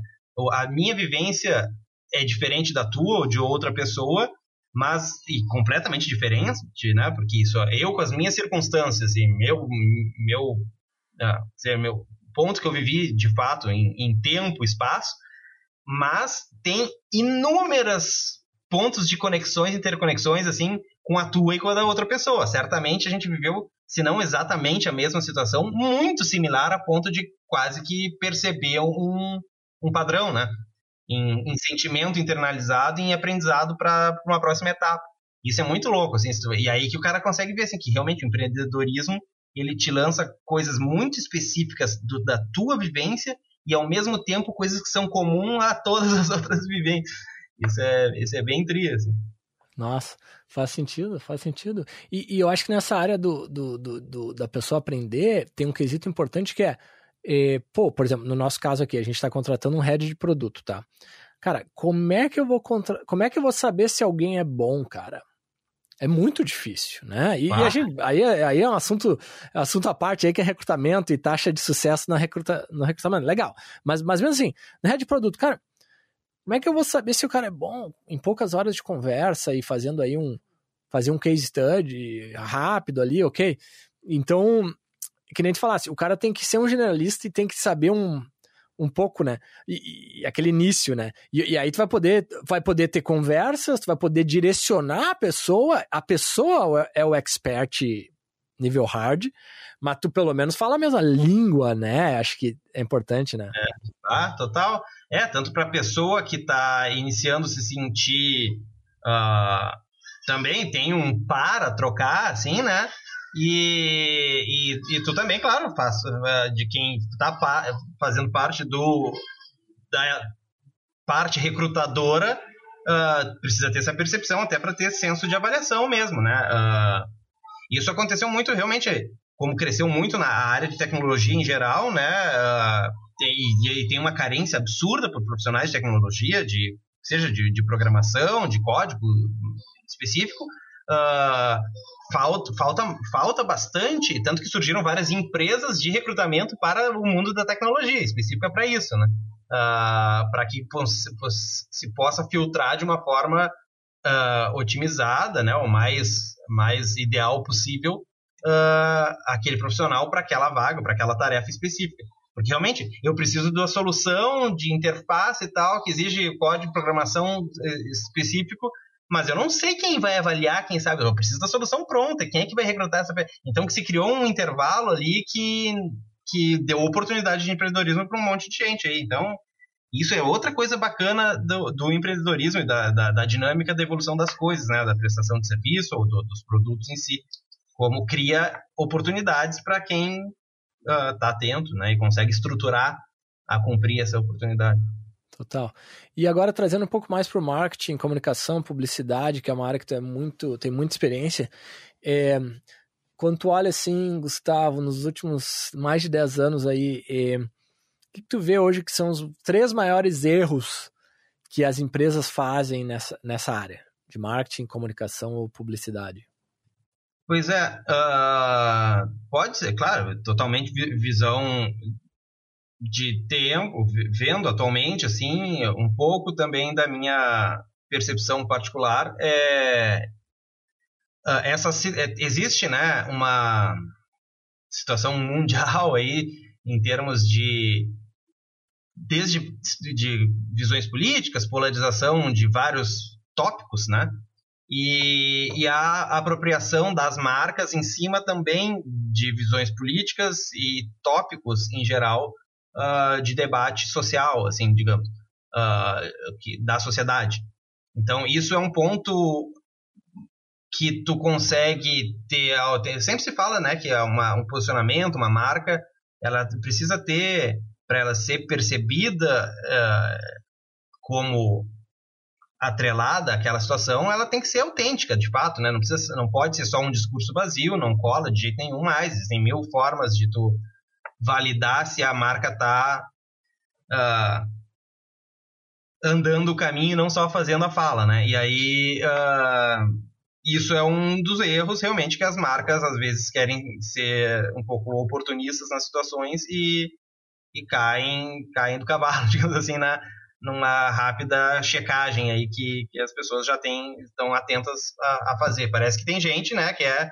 a minha vivência é diferente da tua ou de outra pessoa, mas e completamente diferente, né? Porque isso, eu com as minhas circunstâncias e meu meu uh, meu ponto que eu vivi de fato em, em tempo, espaço, mas tem inúmeras pontos de conexões, interconexões assim com a tua e com a da outra pessoa. Certamente a gente viveu, se não exatamente a mesma situação, muito similar a ponto de quase que perceber um, um padrão, né? Em, em sentimento internalizado e em aprendizado para uma próxima etapa. Isso é muito louco, assim, e aí que o cara consegue ver assim, que realmente o empreendedorismo ele te lança coisas muito específicas do, da tua vivência e ao mesmo tempo coisas que são comuns a todas as outras vivências. Isso é, isso é bem tri, assim. Nossa, faz sentido, faz sentido. E, e eu acho que nessa área do, do, do, do, da pessoa aprender, tem um quesito importante que é é, pô, por exemplo, no nosso caso aqui, a gente está contratando um head de produto, tá? Cara, como é que eu vou contra... como é que eu vou saber se alguém é bom, cara? É muito difícil, né? E, ah. e gente, aí, é, aí é um assunto, assunto à parte aí que é recrutamento e taxa de sucesso na recruta, no recrutamento. Legal. Mas, mas mesmo assim, no head de produto, cara, como é que eu vou saber se o cara é bom em poucas horas de conversa e fazendo aí um fazer um case study rápido ali, ok? Então, que nem te falasse, o cara tem que ser um generalista e tem que saber um, um pouco, né? E, e aquele início, né? E, e, aí tu vai poder, vai poder ter conversas, tu vai poder direcionar a pessoa, a pessoa é o expert nível hard, mas tu pelo menos fala a mesma língua, né? Acho que é importante, né? É, ah, total. É, tanto para a pessoa que está iniciando se sentir uh, também tem um para trocar, assim, né? E, e, e, tu também, claro, faz, eh, de quem está fazendo parte do da parte recrutadora, uh, precisa ter essa percepção até para ter senso de avaliação mesmo, né? Uh, isso aconteceu muito, realmente, como cresceu muito na área de tecnologia em geral, né? Uh, e, e, tem uma carência absurda por profissionais de tecnologia, de seja de, de programação, de código específico, uh, falta, falta, falta bastante, tanto que surgiram várias empresas de recrutamento para o mundo da tecnologia, específica para isso, né? Uh, para que se possa filtrar de uma forma uh, otimizada, né, o mais, mais ideal possível, uh, aquele profissional para aquela vaga, para aquela tarefa específica. Porque realmente eu preciso de uma solução de interface e tal, que exige código de programação eh, específico mas eu não sei quem vai avaliar, quem sabe, eu preciso da solução pronta, quem é que vai recrutar essa. Então que se criou um intervalo ali que, que deu oportunidade de empreendedorismo para um monte de gente aí. Então, isso é outra coisa bacana do, do empreendedorismo e da, da, da, dinâmica da evolução das coisas, né? Da prestação de serviço ou do, dos produtos em si. Como cria oportunidades para quem está uh, atento né? e consegue estruturar a cumprir essa oportunidade. Total. E agora trazendo um pouco mais para o marketing, comunicação, publicidade, que é uma área que tu é muito, tem muita experiência. É, quando tu olha assim, Gustavo, nos últimos mais de 10 anos aí, é, o que tu vê hoje que são os três maiores erros que as empresas fazem nessa, nessa área de marketing, comunicação ou publicidade? Pois é, uh, pode ser, claro, totalmente visão de tempo, vendo atualmente, assim, um pouco também da minha percepção particular, é, ah, essa, é, existe né, uma situação mundial aí em termos de desde de visões políticas, polarização de vários tópicos, né? e, e a apropriação das marcas em cima também de visões políticas e tópicos em geral uh, de debate social, assim, digamos, uh, que, da sociedade. Então, isso é um ponto que tu consegue ter, sempre se fala, né, que é uma, um posicionamento, uma marca, ela precisa ter para ela ser percebida uh, como atrelada àquela situação, ela tem que ser autêntica, de fato, né? Não precisa, não pode ser só um discurso vazio, não cola de jeito nenhum mais. Existem mil formas de tu validar se a marca está uh, andando o caminho, não só fazendo a fala, né? E aí uh, isso é um dos erros realmente que as marcas às vezes querem ser um pouco oportunistas nas situações e, e caem, caem do cavalo, digamos assim, na, numa rápida checagem aí que, que as pessoas já têm, estão atentas a, a fazer. Parece que tem gente, né, que é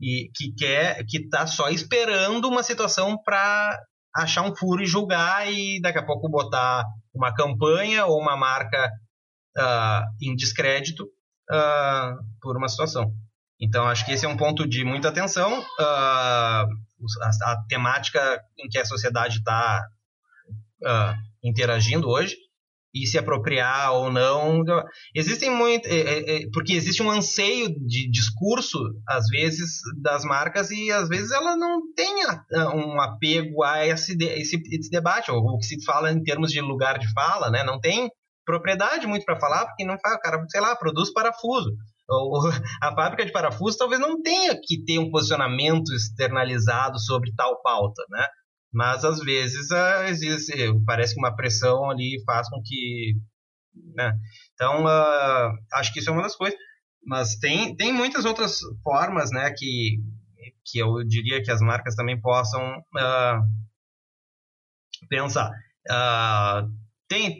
e que quer que tá só esperando uma situação para achar um furo e julgar e daqui a pouco botar uma campanha ou uma marca uh, em descrédito uh, por uma situação. Então, acho que esse é um ponto de muita atenção. Uh, a, a, temática em que a sociedade está uh, interagindo hoje e se apropriar ou não. Existem muito. É, é, é, porque existe um anseio de discurso, às vezes, das marcas, e às vezes ela não tem um apego a esse, esse, esse debate, ou o que se fala em termos de lugar de fala, né? Não tem propriedade muito para falar, porque não faz, o cara, sei lá, produz parafuso. A fábrica de parafuso talvez não tenha que ter um posicionamento externalizado sobre tal pauta, né? Mas às vezes uh, existe, parece que uma pressão ali faz com que. Né? Então, uh, acho que isso é uma das coisas. Mas tem, tem muitas outras formas né, que, que eu diria que as marcas também possam uh, pensar. Tem,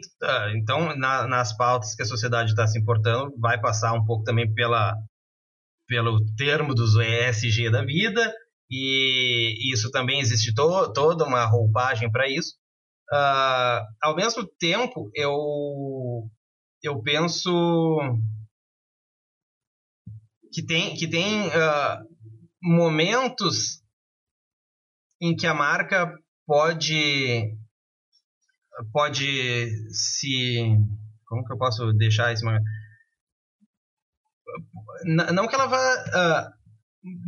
então, na, nas pautas que a sociedade está se importando, vai passar um pouco também pela, pelo termo dos ESG da vida, e isso também existe to toda uma roupagem para isso. Uh, ao mesmo tempo, eu, eu penso que tem, que tem uh, momentos em que a marca pode pode se como que eu posso deixar isso não que ela vá uh,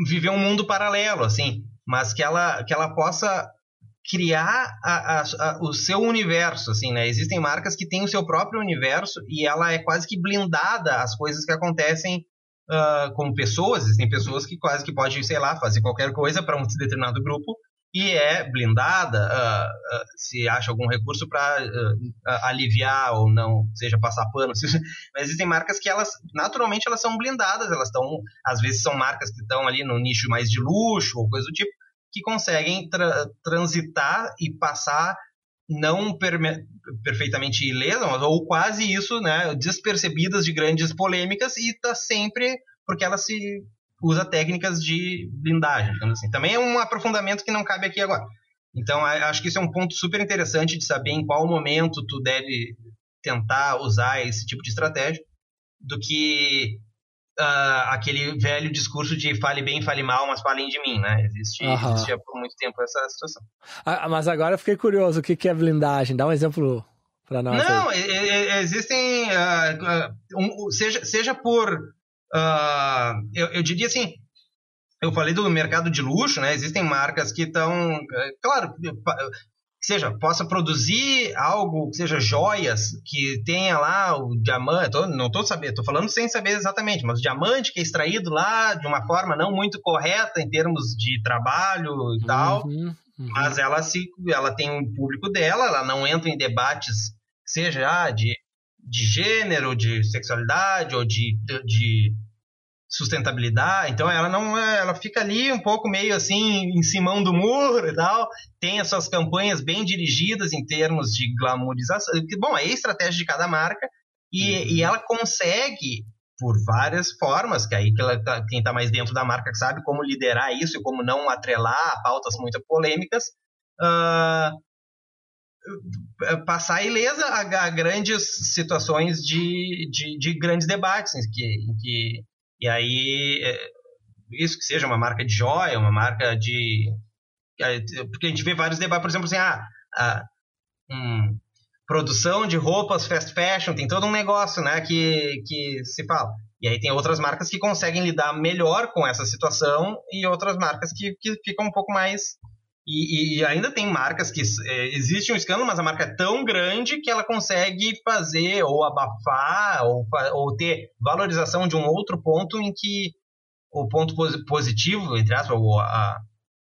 viver um mundo paralelo, assim, mas que ela, que ela possa criar a, a, a, o seu universo, assim, né? Existem marcas que têm o seu próprio universo e ela é quase que blindada às coisas que acontecem uh, como pessoas. Existem pessoas que quase que podem, sei lá, fazer qualquer coisa para um determinado grupo e é blindada, uh, uh, se acha algum recurso para uh, aliviar ou não, seja passar pano, mas existem marcas que elas, naturalmente, elas são blindadas, elas estão, às vezes são marcas que estão ali no nicho mais de luxo ou coisa do tipo, que conseguem tra transitar e passar não perfeitamente ilesas, ou quase isso, né, despercebidas de grandes polêmicas e está sempre porque elas se usa técnicas de blindagem, assim. Também é um aprofundamento que não cabe aqui agora. Então, acho que isso é um ponto super interessante de saber em qual momento tu deve tentar usar esse tipo de estratégia, do que uh, aquele velho discurso de fale bem, fale mal, mas falem de mim, né? Existe, uhum. Existia por muito tempo essa situação. Ah, mas agora eu fiquei curioso, o que é blindagem? Dá um exemplo para nós. Não, existem, uh, um, seja, seja por Uh, eu, eu diria assim, eu falei do mercado de luxo, né? Existem marcas que estão, é, claro, que seja, possa produzir algo, que seja joias, que tenha lá o diamante, tô, não estou sabendo, estou falando sem saber exatamente, mas o diamante que é extraído lá de uma forma não muito correta em termos de trabalho e uhum, tal, uhum. mas ela se, ela tem um público dela, ela não entra em debates, seja ah, de, de gênero, de sexualidade ou de, de sustentabilidade, então ela não é, ela fica ali um pouco meio assim em cima do muro e tal, tem as suas campanhas bem dirigidas em termos de glamourização, bom, é a estratégia de cada marca e, uhum. e ela consegue por várias formas, que aí que ela, tá, quem está mais dentro da marca sabe como liderar isso e como não atrelar a pautas muito polêmicas, uh, passar ilesa a, a grandes situações de, de, de, grandes debates que, em que e aí é, isso que seja uma marca de joia, uma marca de porque a gente vê vários debates, por exemplo, assim, ah, ah um, produção de roupas fast fashion, tem todo um negócio, né, que, que se fala. E aí tem outras marcas que conseguem lidar melhor com essa situação e outras marcas que, que ficam um pouco mais e, e, ainda tem marcas que é, existe um escândalo, mas a marca é tão grande que ela consegue fazer ou abafar ou, ou ter valorização de um outro ponto em que o ponto positivo, entre aspas, ou a,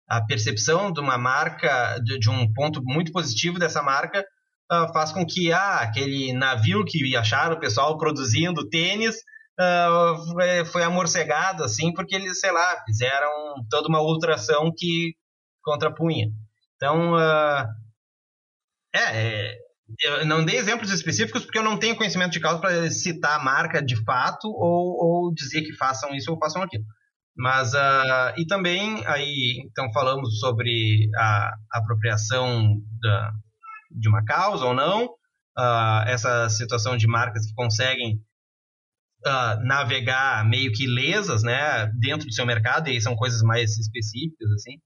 a percepção de uma marca, de, de um ponto muito positivo dessa marca, uh, faz com que ah, aquele navio que acharam o pessoal produzindo tênis uh, foi, amorcegado, assim, porque eles, sei lá, fizeram toda uma ultração que contrapunha. Então, uh, é, é, eu não dei exemplos específicos porque eu não tenho conhecimento de causa para citar a marca de fato ou, ou, dizer que façam isso ou façam aquilo. Mas, uh, e também, aí, então falamos sobre a apropriação da, de uma causa ou não, uh, essa situação de marcas que conseguem uh, navegar meio que lesas, né, dentro do seu mercado, e aí são coisas mais específicas, assim.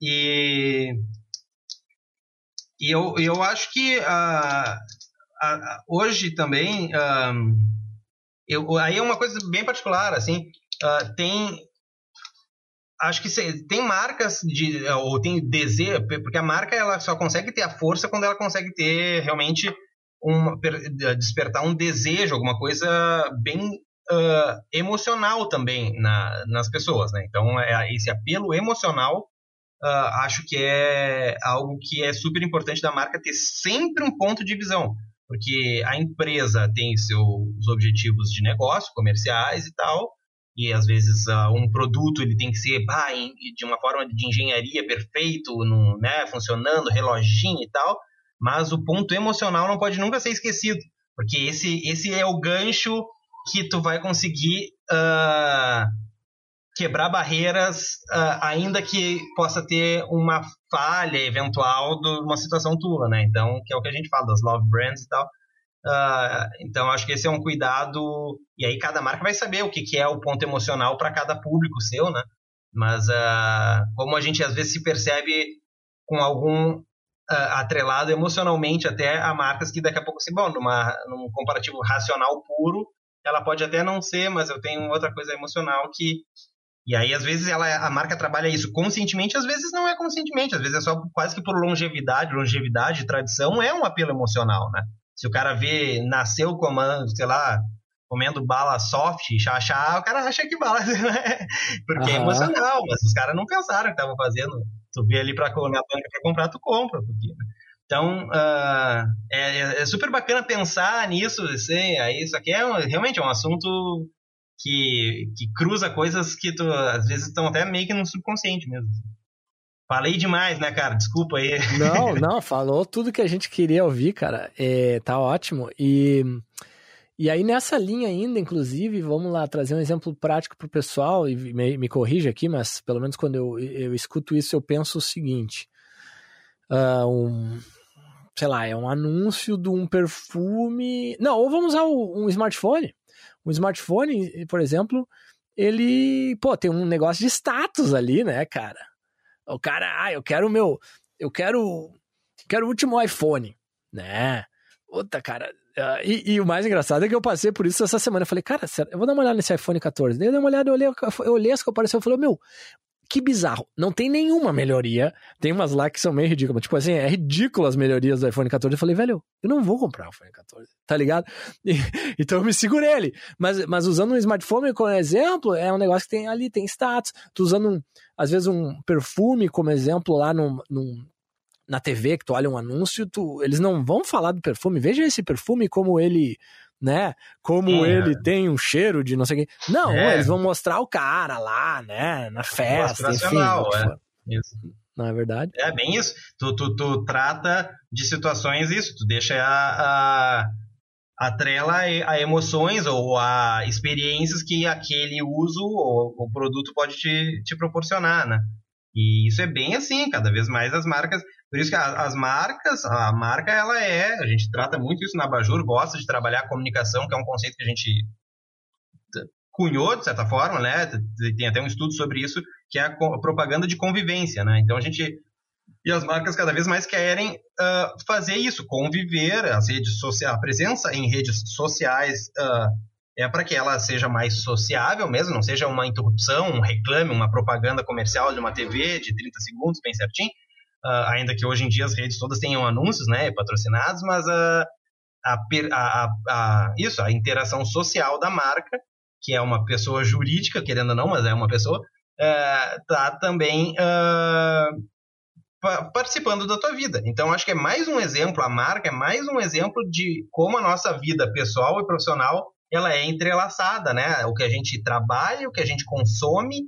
E, e eu, eu acho que uh, uh, hoje também, um, eu, aí é uma coisa bem particular, assim, uh, tem acho que tem marcas de ou tem desejo porque a marca ela só consegue ter a força quando ela consegue ter realmente uma, despertar um desejo alguma coisa bem uh, emocional também na, nas pessoas né? Então é esse apelo emocional uh, acho que é algo que é super importante da marca ter sempre um ponto de visão, porque a empresa tem seus objetivos de negócio, comerciais e tal, e às vezes uh, um produto ele tem que ser bah, de uma forma de engenharia perfeito, né, funcionando, reloginho e tal, mas o ponto emocional não pode nunca ser esquecido, porque esse, esse é o gancho que tu vai conseguir uh, quebrar barreiras, uh, ainda que possa ter uma falha eventual de uma situação tua, né? Então, que é o que a gente fala das love brands e tal. Uh, então, acho que esse é um cuidado. E aí, cada marca vai saber o que, que é o ponto emocional para cada público seu, né? Mas, uh, como a gente às vezes se percebe com algum atrelado emocionalmente até a marcas que daqui a pouco se, bom, numa, num comparativo racional puro, ela pode até não ser, mas eu tenho outra coisa emocional que e aí, às vezes, ela, a marca trabalha isso conscientemente, às vezes não é conscientemente, às vezes é só quase que por longevidade, longevidade, tradição, é um apelo emocional, né? Se o cara vê, nasceu comando, sei lá, comendo bala soft, chachá, o cara acha que bala, né? Porque uhum. é emocional, mas os caras não pensaram que estavam fazendo. Tu vê ali pra, na banca pra comprar, tu compra. Porque, né? Então, uh, é, é, super bacana pensar nisso, assim, aí isso aqui é realmente é um assunto que, que cruza coisas que tu, às vezes estão até meio que no subconsciente mesmo. Falei demais, né, cara? Desculpa aí. Não, não, falou tudo que a gente queria ouvir, cara. É, tá ótimo. E, e aí, nessa linha ainda, inclusive, vamos lá trazer um exemplo prático pro pessoal, e me, me corrija aqui, mas pelo menos quando eu, eu escuto isso, eu penso o seguinte. Uh, um, sei lá, é um anúncio de um perfume. Não, ou vamos usar um smartphone. Um smartphone, por exemplo, ele, pô, tem um negócio de status ali, né, cara? O cara, ah, eu quero o meu, eu quero, quero o último iPhone, né? Puta, cara. Uh, e, e, o mais engraçado é que eu passei por isso essa semana. Eu falei, cara, eu vou dar uma olhada nesse iPhone 14. Daí eu dei uma olhada, eu olhei, eu olhei as apareceu e falei, meu, que bizarro. Não tem nenhuma melhoria. Tem umas lá que são meio ridículas. Tipo assim, é ridículo as melhorias do iPhone 14. Eu falei, velho, eu não vou comprar o iPhone 14. Tá ligado? E, então eu me segurei ali. Mas, mas usando um smartphone como exemplo, é um negócio que tem ali, tem status. Tu usando, um, às vezes, um perfume como exemplo lá num, num na TV, que tu olha um anúncio, tu, eles não vão falar do perfume. Veja esse perfume como ele né? Como é. ele tem um cheiro de não sei o quê. Não, é. eles vão mostrar o cara lá, né? Na festa, enfim. É. Isso. Não é verdade? É bem isso. Tu, tu, tu trata de situações isso, tu deixa a, a, a trela a emoções ou a experiências que aquele uso ou o produto pode te, te proporcionar, né? E isso é bem assim, cada vez mais as marcas. Por isso que as marcas, a marca ela é, a gente trata muito isso na Bajur, gosta de trabalhar a comunicação, que é um conceito que a gente cunhou, de certa forma, né? Tem até um estudo sobre isso, que é a propaganda de convivência, né? Então a gente e as marcas cada vez mais querem uh, fazer isso, conviver, as redes sociais, a presença em redes sociais uh, é para que ela seja mais sociável mesmo, não seja uma interrupção, um reclame, uma propaganda comercial de uma TV de 30 segundos, bem certinho, uh, ainda que hoje em dia as redes todas tenham anúncios, né, patrocinados, mas a, a, a, isso, a interação social da marca, que é uma pessoa jurídica, querendo ou não, mas é uma pessoa, está também participando da tua vida. Então, acho que é mais um exemplo, a marca é mais um exemplo de como a nossa vida pessoal e profissional ela é entrelaçada, né? O que a gente trabalha, o que a gente consome,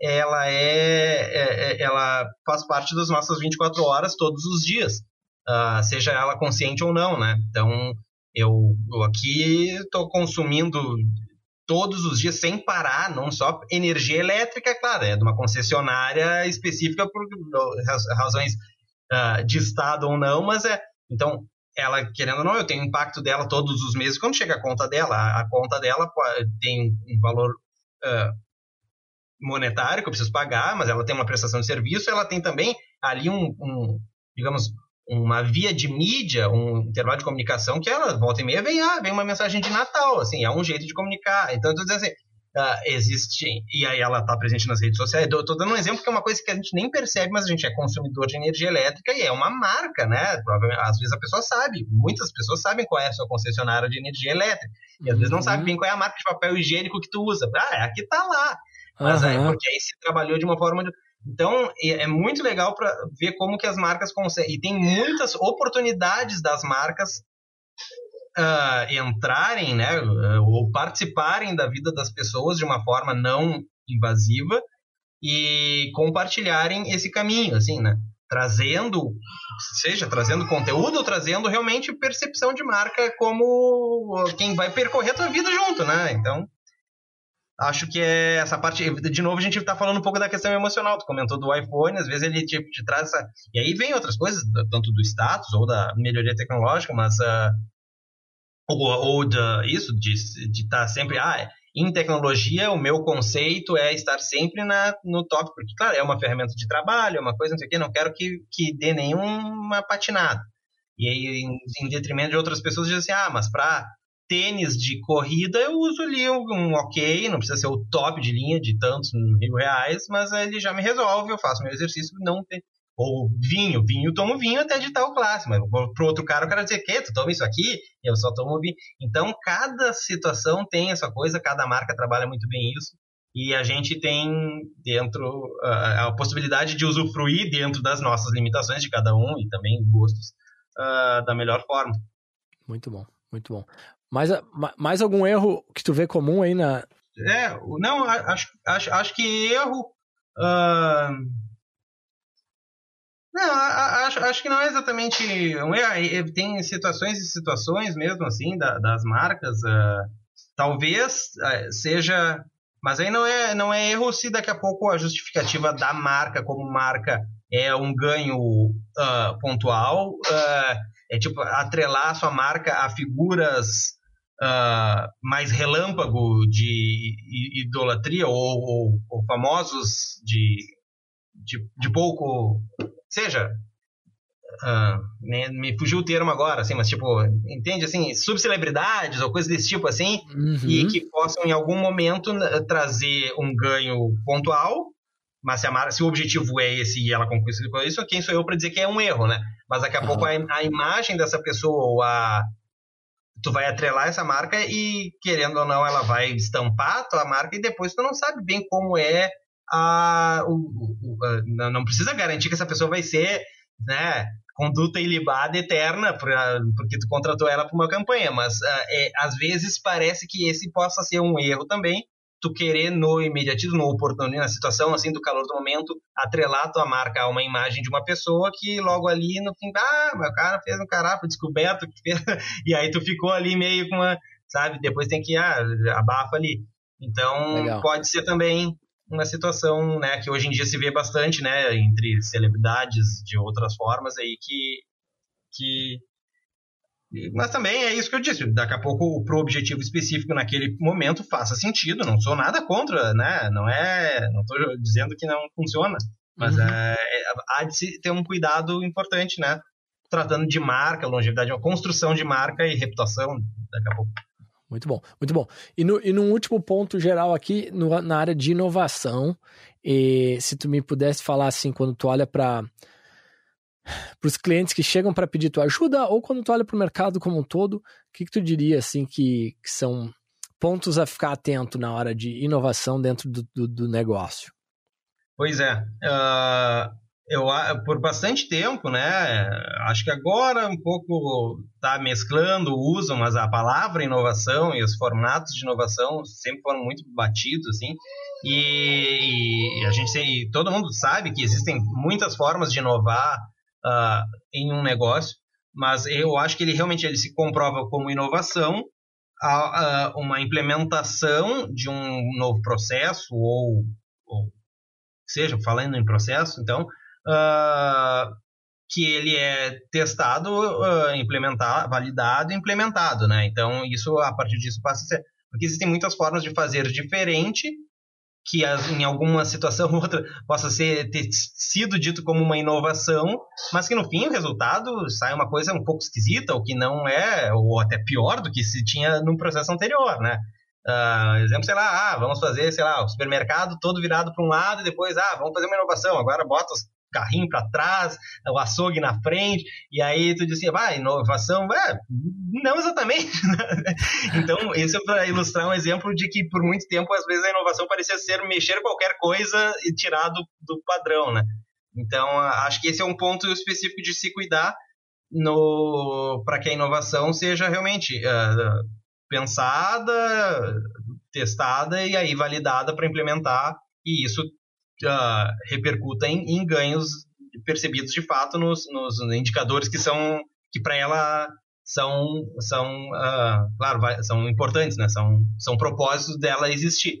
ela é, é, é ela faz parte das nossas 24 horas todos os dias, uh, seja ela consciente ou não, né? Então, eu, eu aqui estou consumindo todos os dias sem parar, não só energia elétrica, claro, é de uma concessionária específica por razões uh, de estado ou não, mas é então ela querendo ou não, eu tenho impacto dela todos os meses quando chega a conta dela, a, a conta dela tem um valor uh, monetário que eu preciso pagar, mas ela tem uma prestação de serviço, ela tem também ali um, um digamos uma via de mídia, um intervalo de comunicação que ela volta e meia vem, ah, vem uma mensagem de Natal, assim, é um jeito de comunicar. Então, eu tô dizendo assim, uh, existe, e aí ela está presente nas redes sociais. Eu tô dando um exemplo que é uma coisa que a gente nem percebe, mas a gente é consumidor de energia elétrica e é uma marca, né? Provavelmente, às vezes a pessoa sabe, muitas pessoas sabem qual é a sua concessionária de energia elétrica, e às vezes não sabe uhum. bem qual é a marca de papel higiênico que tu usa. Ah, é aqui tá lá. Mas uhum. é porque aí se trabalhou de uma forma de então, é muito legal para ver como que as marcas conseguem. E tem muitas oportunidades das marcas uh, entrarem, né, ou participarem da vida das pessoas de uma forma não invasiva e compartilharem esse caminho, assim, né? Trazendo, seja trazendo conteúdo ou trazendo realmente percepção de marca como quem vai percorrer a tua vida junto, né? Então, acho que é essa parte. De novo, a gente está falando um pouco da questão emocional. Tu comentou do iPhone, às vezes ele te, te traz essa. E aí vem outras coisas, tanto do status ou da melhoria tecnológica, mas. Uh, ou, ou de, isso, de estar tá sempre. Ah, em tecnologia, o meu conceito é estar sempre na, no top, porque, claro, é uma ferramenta de trabalho, é uma coisa, não sei o quê, não quero que, que dê nenhuma patinada. E aí, em, em detrimento de outras pessoas, dizem assim: ah, mas para tênis de corrida, eu uso ali um ok, não precisa ser o top de linha de tantos mil reais, mas ele já me resolve, eu faço meu exercício, não tem. Ou vinho, vinho, tomo vinho até de tal classe, mas pro outro cara eu quero dizer que tu toma isso aqui, eu só tomo vinho. Então, cada situação tem essa coisa, cada marca trabalha muito bem isso, e a gente tem dentro uh, a possibilidade de usufruir dentro das nossas limitações de cada um e também gostos uh, da melhor forma. Muito bom, muito bom. Mais, mais algum erro que tu vê comum aí na. É, não, acho, acho, acho que erro. Uh... Não, acho, acho que não é exatamente um erro. Tem situações e situações mesmo, assim, da, das marcas. Uh... Talvez uh, seja. Mas aí não é, não é erro se daqui a pouco a justificativa da marca como marca é um ganho uh, pontual, uh, é tipo atrelar a sua marca a figuras uh, mais relâmpago de idolatria ou, ou, ou famosos de, de, de, pouco. Seja. Uh, me fugiu o termo agora, assim, mas tipo, entende assim, subcelebridades ou coisas desse tipo assim, uhum. e que possam em algum momento trazer um ganho pontual, mas se, a, se o objetivo é esse e ela conquista isso, quem sou eu para dizer que é um erro, né? Mas daqui a uhum. pouco a, a, imagem dessa pessoa ou a, tu vai atrelar essa marca e, querendo ou não, ela vai estampar a tua marca e depois tu não sabe bem como é a, o, o, a não precisa garantir que essa pessoa vai ser, né, conduta ilibada eterna pra, porque tu contratou ela para uma campanha, mas uh, é, às vezes parece que esse possa ser um erro também, tu querer no imediatismo, no oportunismo, na situação assim do calor do momento, atrelar tua marca a uma imagem de uma pessoa que logo ali no fim, ah, meu cara fez um carapo descoberto, e aí tu ficou ali meio com uma, sabe, depois tem que, ah, abafa ali. Então, Legal. pode ser também uma situação, né, que hoje em dia se vê bastante, né, entre celebridades de outras formas aí que que mas também é isso que eu disse, daqui a pouco pro objetivo específico naquele momento faça sentido, não sou nada contra, né, não é, não estou dizendo que não funciona, mas uhum. é, é, há de se ter um cuidado importante, né, tratando de marca, longevidade, uma construção de marca e reputação daqui a pouco. Muito bom, muito bom. E, no, e num último ponto geral aqui, no, na área de inovação, e se tu me pudesse falar assim, quando tu olha para para os clientes que chegam para pedir tua ajuda ou quando tu olha para o mercado como um todo, o que, que tu diria assim que, que, são pontos a ficar atento na hora de inovação dentro do, do, do negócio? Pois é, uh, eu por bastante tempo, né? Acho que agora um pouco está mesclando, usam, mas a palavra inovação e os formatos de inovação sempre foram muito batidos, assim. E, e a gente e todo mundo sabe que existem muitas formas de inovar uh, em um negócio, mas eu acho que ele realmente ele se comprova como inovação a, a uma implementação de um novo processo ou, ou seja, falando em processo, então uh, que ele é testado, uh, implementado, validado implementado, né? Então, isso, a partir disso, passa a ser... Porque existem muitas formas de fazer diferente, que em alguma situação ou outra possa ser, ter sido dito como uma inovação, mas que no fim o resultado sai uma coisa um pouco esquisita, ou que não é, ou até pior do que se tinha no processo anterior, né? Uh, exemplo, sei lá, ah, vamos fazer, sei lá, o supermercado todo virado para um lado e depois, ah, vamos fazer uma inovação, agora bota os carrinho para trás, o açougue na frente, e aí tu diz assim, vai, inovação, é, não exatamente. então, isso é para ilustrar um exemplo de que por muito tempo, às vezes, a inovação parecia ser mexer qualquer coisa e tirar do, do padrão, né? Então, acho que esse é um ponto específico de se cuidar para que a inovação seja realmente uh, pensada, testada e aí validada para implementar, e isso uh, repercuta em, em, ganhos percebidos de fato nos, nos indicadores que são que para ela são são uh, claro vai, são importantes né? São são propósitos dela existir.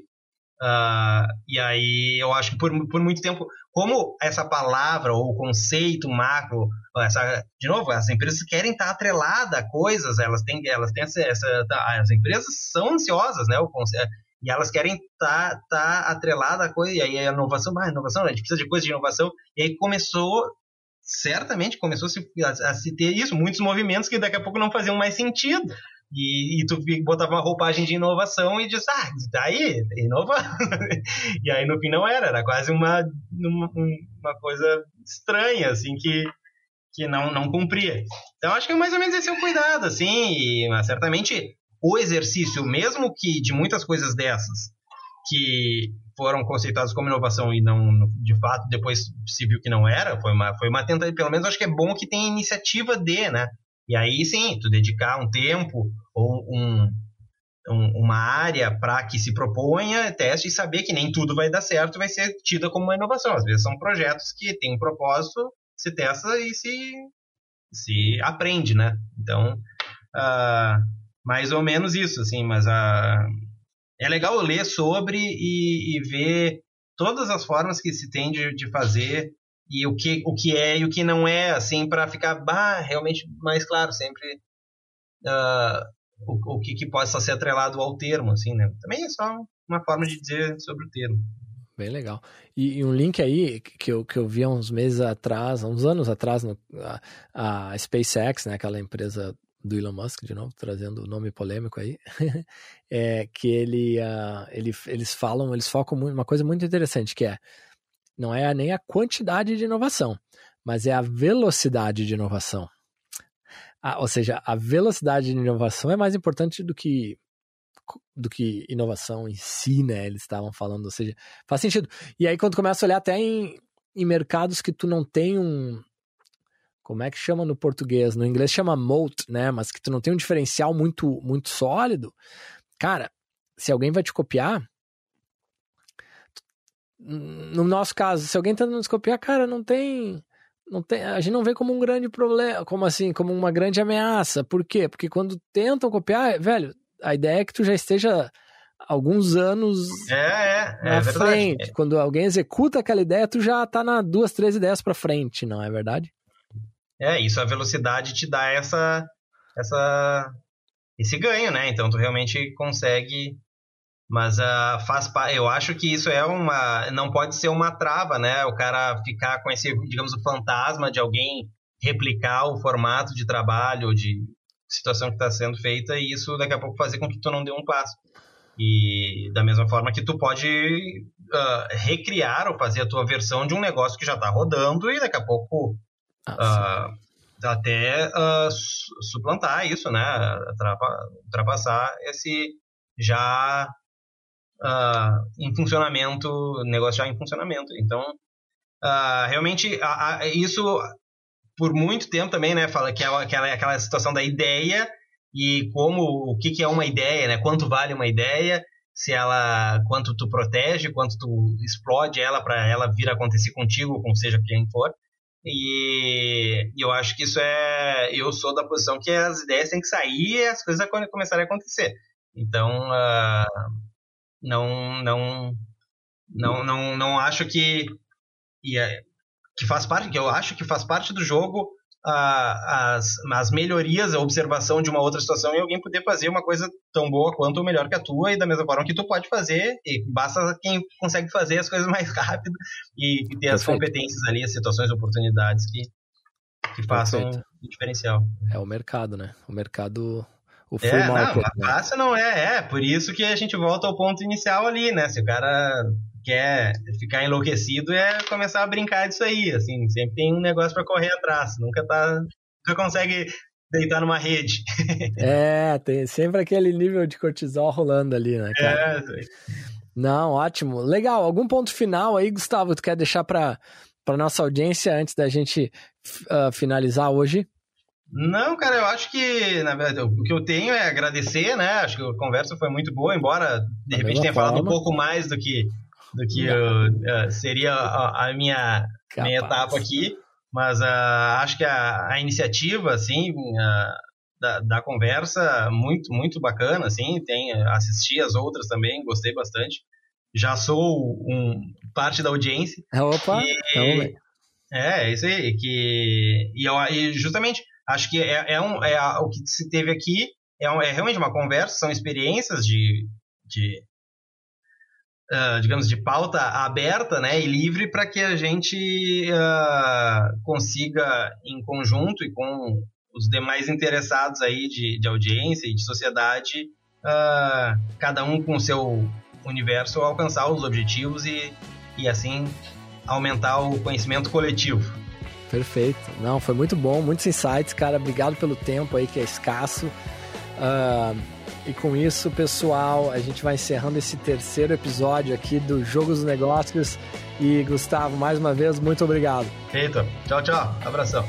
Uh, e aí eu acho que por, por muito tempo como essa palavra ou conceito macro essa de novo as empresas querem estar atreladas a coisas elas têm elas têm essa, essa as empresas são ansiosas né? O, e elas querem estar tá, tá atrelada coisa, e aí a inovação, ah, inovação, a gente precisa de coisa de inovação, e aí começou, certamente começou a se, a, a se ter isso, muitos movimentos que daqui a pouco não faziam mais sentido, e, e, tu botava uma roupagem de inovação e diz, ah, daí, inova. e aí no fim não era, era quase uma, uma, uma, coisa estranha, assim, que, que não, não cumpria. Então acho que mais ou menos esse é o cuidado, assim, e mas, certamente o exercício, mesmo que de muitas coisas dessas que foram conceituadas como inovação e não, de fato, depois se viu que não era, foi uma, foi uma tentativa, pelo menos acho que é bom que tenha iniciativa de, né? E aí sim, tu dedicar um tempo ou um, um, uma área para que se proponha teste e saber que nem tudo vai dar certo vai ser tida como uma inovação. Às vezes são projetos que têm um propósito, se testa e se, se aprende, né? Então, uh, mais ou menos isso, assim, mas a... é legal ler sobre e, e ver todas as formas que se tem de, de, fazer e o que, o que é e o que não é, assim, para ficar bah, realmente mais claro sempre uh, o, o que, que possa ser atrelado ao termo, assim, né? Também é só uma forma de dizer sobre o termo. Bem legal. E, e, um link aí que eu, que eu vi há uns meses atrás, há uns anos atrás, no, a, a SpaceX, né, aquela empresa do Elon Musk, de novo, trazendo o nome polêmico aí, é que ele, uh, ele, eles falam, eles focam muito, uma coisa muito interessante, que é, não é nem a quantidade de inovação, mas é a velocidade de inovação. Ah, ou seja, a velocidade de inovação é mais importante do que do que inovação em si, né? Eles estavam falando, ou seja, faz sentido. E aí quando começa a olhar até em, em mercados que tu não tem um, como é que chama no português? No inglês chama moat, né? Mas que tu não tem um diferencial muito, muito sólido. Cara, se alguém vai te copiar, no nosso caso, se alguém tá nos copiar, cara, não tem, não tem, a gente não vê como um grande problema, como assim, como uma grande ameaça. Por quê? Porque quando tentam copiar, velho, a ideia é que tu já esteja alguns anos é, é, é na verdade. frente. Quando alguém executa aquela ideia, tu já tá na duas, três ideias para frente, não é verdade? É, isso a velocidade te dá essa, essa esse ganho, né? Então tu realmente consegue mas uh, faz eu acho que isso é uma não pode ser uma trava, né? O cara ficar com esse, digamos, o fantasma de alguém replicar o formato de trabalho de situação que está sendo feita e isso daqui a pouco fazer com que tu não dê um passo. E da mesma forma que tu pode uh, recriar ou fazer a tua versão de um negócio que já está rodando e daqui a pouco ah, uh, até uh, suplantar isso, né? Ultrapassar esse já em funcionamento, negócio já em funcionamento. Então, realmente, isso por muito tempo também, né? Fala que é aquela, aquela situação da ideia e como o que, que é uma ideia, né? Quanto vale uma ideia, se ela, quanto tu protege, quanto tu explode ela para ela vir a acontecer contigo, com seja quem for. E, e, eu acho que isso é, eu sou da posição que as ideias têm que sair e as coisas começarem a acontecer. Então, uh, não, não, não, não, não acho que que faz parte, que eu acho que faz parte do jogo as, as melhorias, a observação de uma outra situação e alguém poder fazer uma coisa tão boa quanto ou melhor que a tua e da mesma forma que tu pode fazer e basta quem consegue fazer as coisas mais rápido e, e ter Perfeito. as competências ali, as situações, oportunidades que, que façam o diferencial. É o mercado, né? O mercado o é, market, não, né? fácil não é, é, por isso que a gente volta ao ponto inicial ali, né? Se o cara quer ficar enlouquecido é começar a brincar disso aí, assim, sempre tem um negócio para correr atrás, nunca tá, nunca consegue deitar numa rede. é, tem sempre aquele nível de cortisol rolando ali, né, cara? É, Não, ótimo. Legal. Algum ponto final aí, Gustavo, tu quer deixar para para nossa audiência antes da gente uh, finalizar hoje? Não, cara, eu acho que, na verdade, o que eu tenho é agradecer, né? Acho que a conversa foi muito boa, embora de repente tenha forma. falado um pouco mais do que do que uh, seria a, a minha, minha etapa aqui. Mas uh, acho que a, a iniciativa, assim, uh, da, da, conversa, muito, muito bacana, assim. Tem, assisti as outras também, gostei bastante. Já sou um, parte da audiência. Opa! E, então, é, é isso aí. Que, e, eu, e justamente, acho que é, é, um, é a, o que se teve aqui é, um, é realmente uma conversa, são experiências de, de uh, digamos, de pauta aberta né, e livre para que a gente uh, consiga, em conjunto e com os demais interessados aí de, de audiência e de sociedade, uh, cada um com o seu universo, alcançar os objetivos e, e assim aumentar o conhecimento coletivo. Perfeito. Não, foi muito bom, muitos insights, cara. Obrigado pelo tempo aí que é escasso. Uh, e com isso, pessoal, a gente vai encerrando esse terceiro episódio aqui do Jogo dos Negócios. E Gustavo, mais uma vez, muito obrigado. Feito. Tchau, tchau. Abração.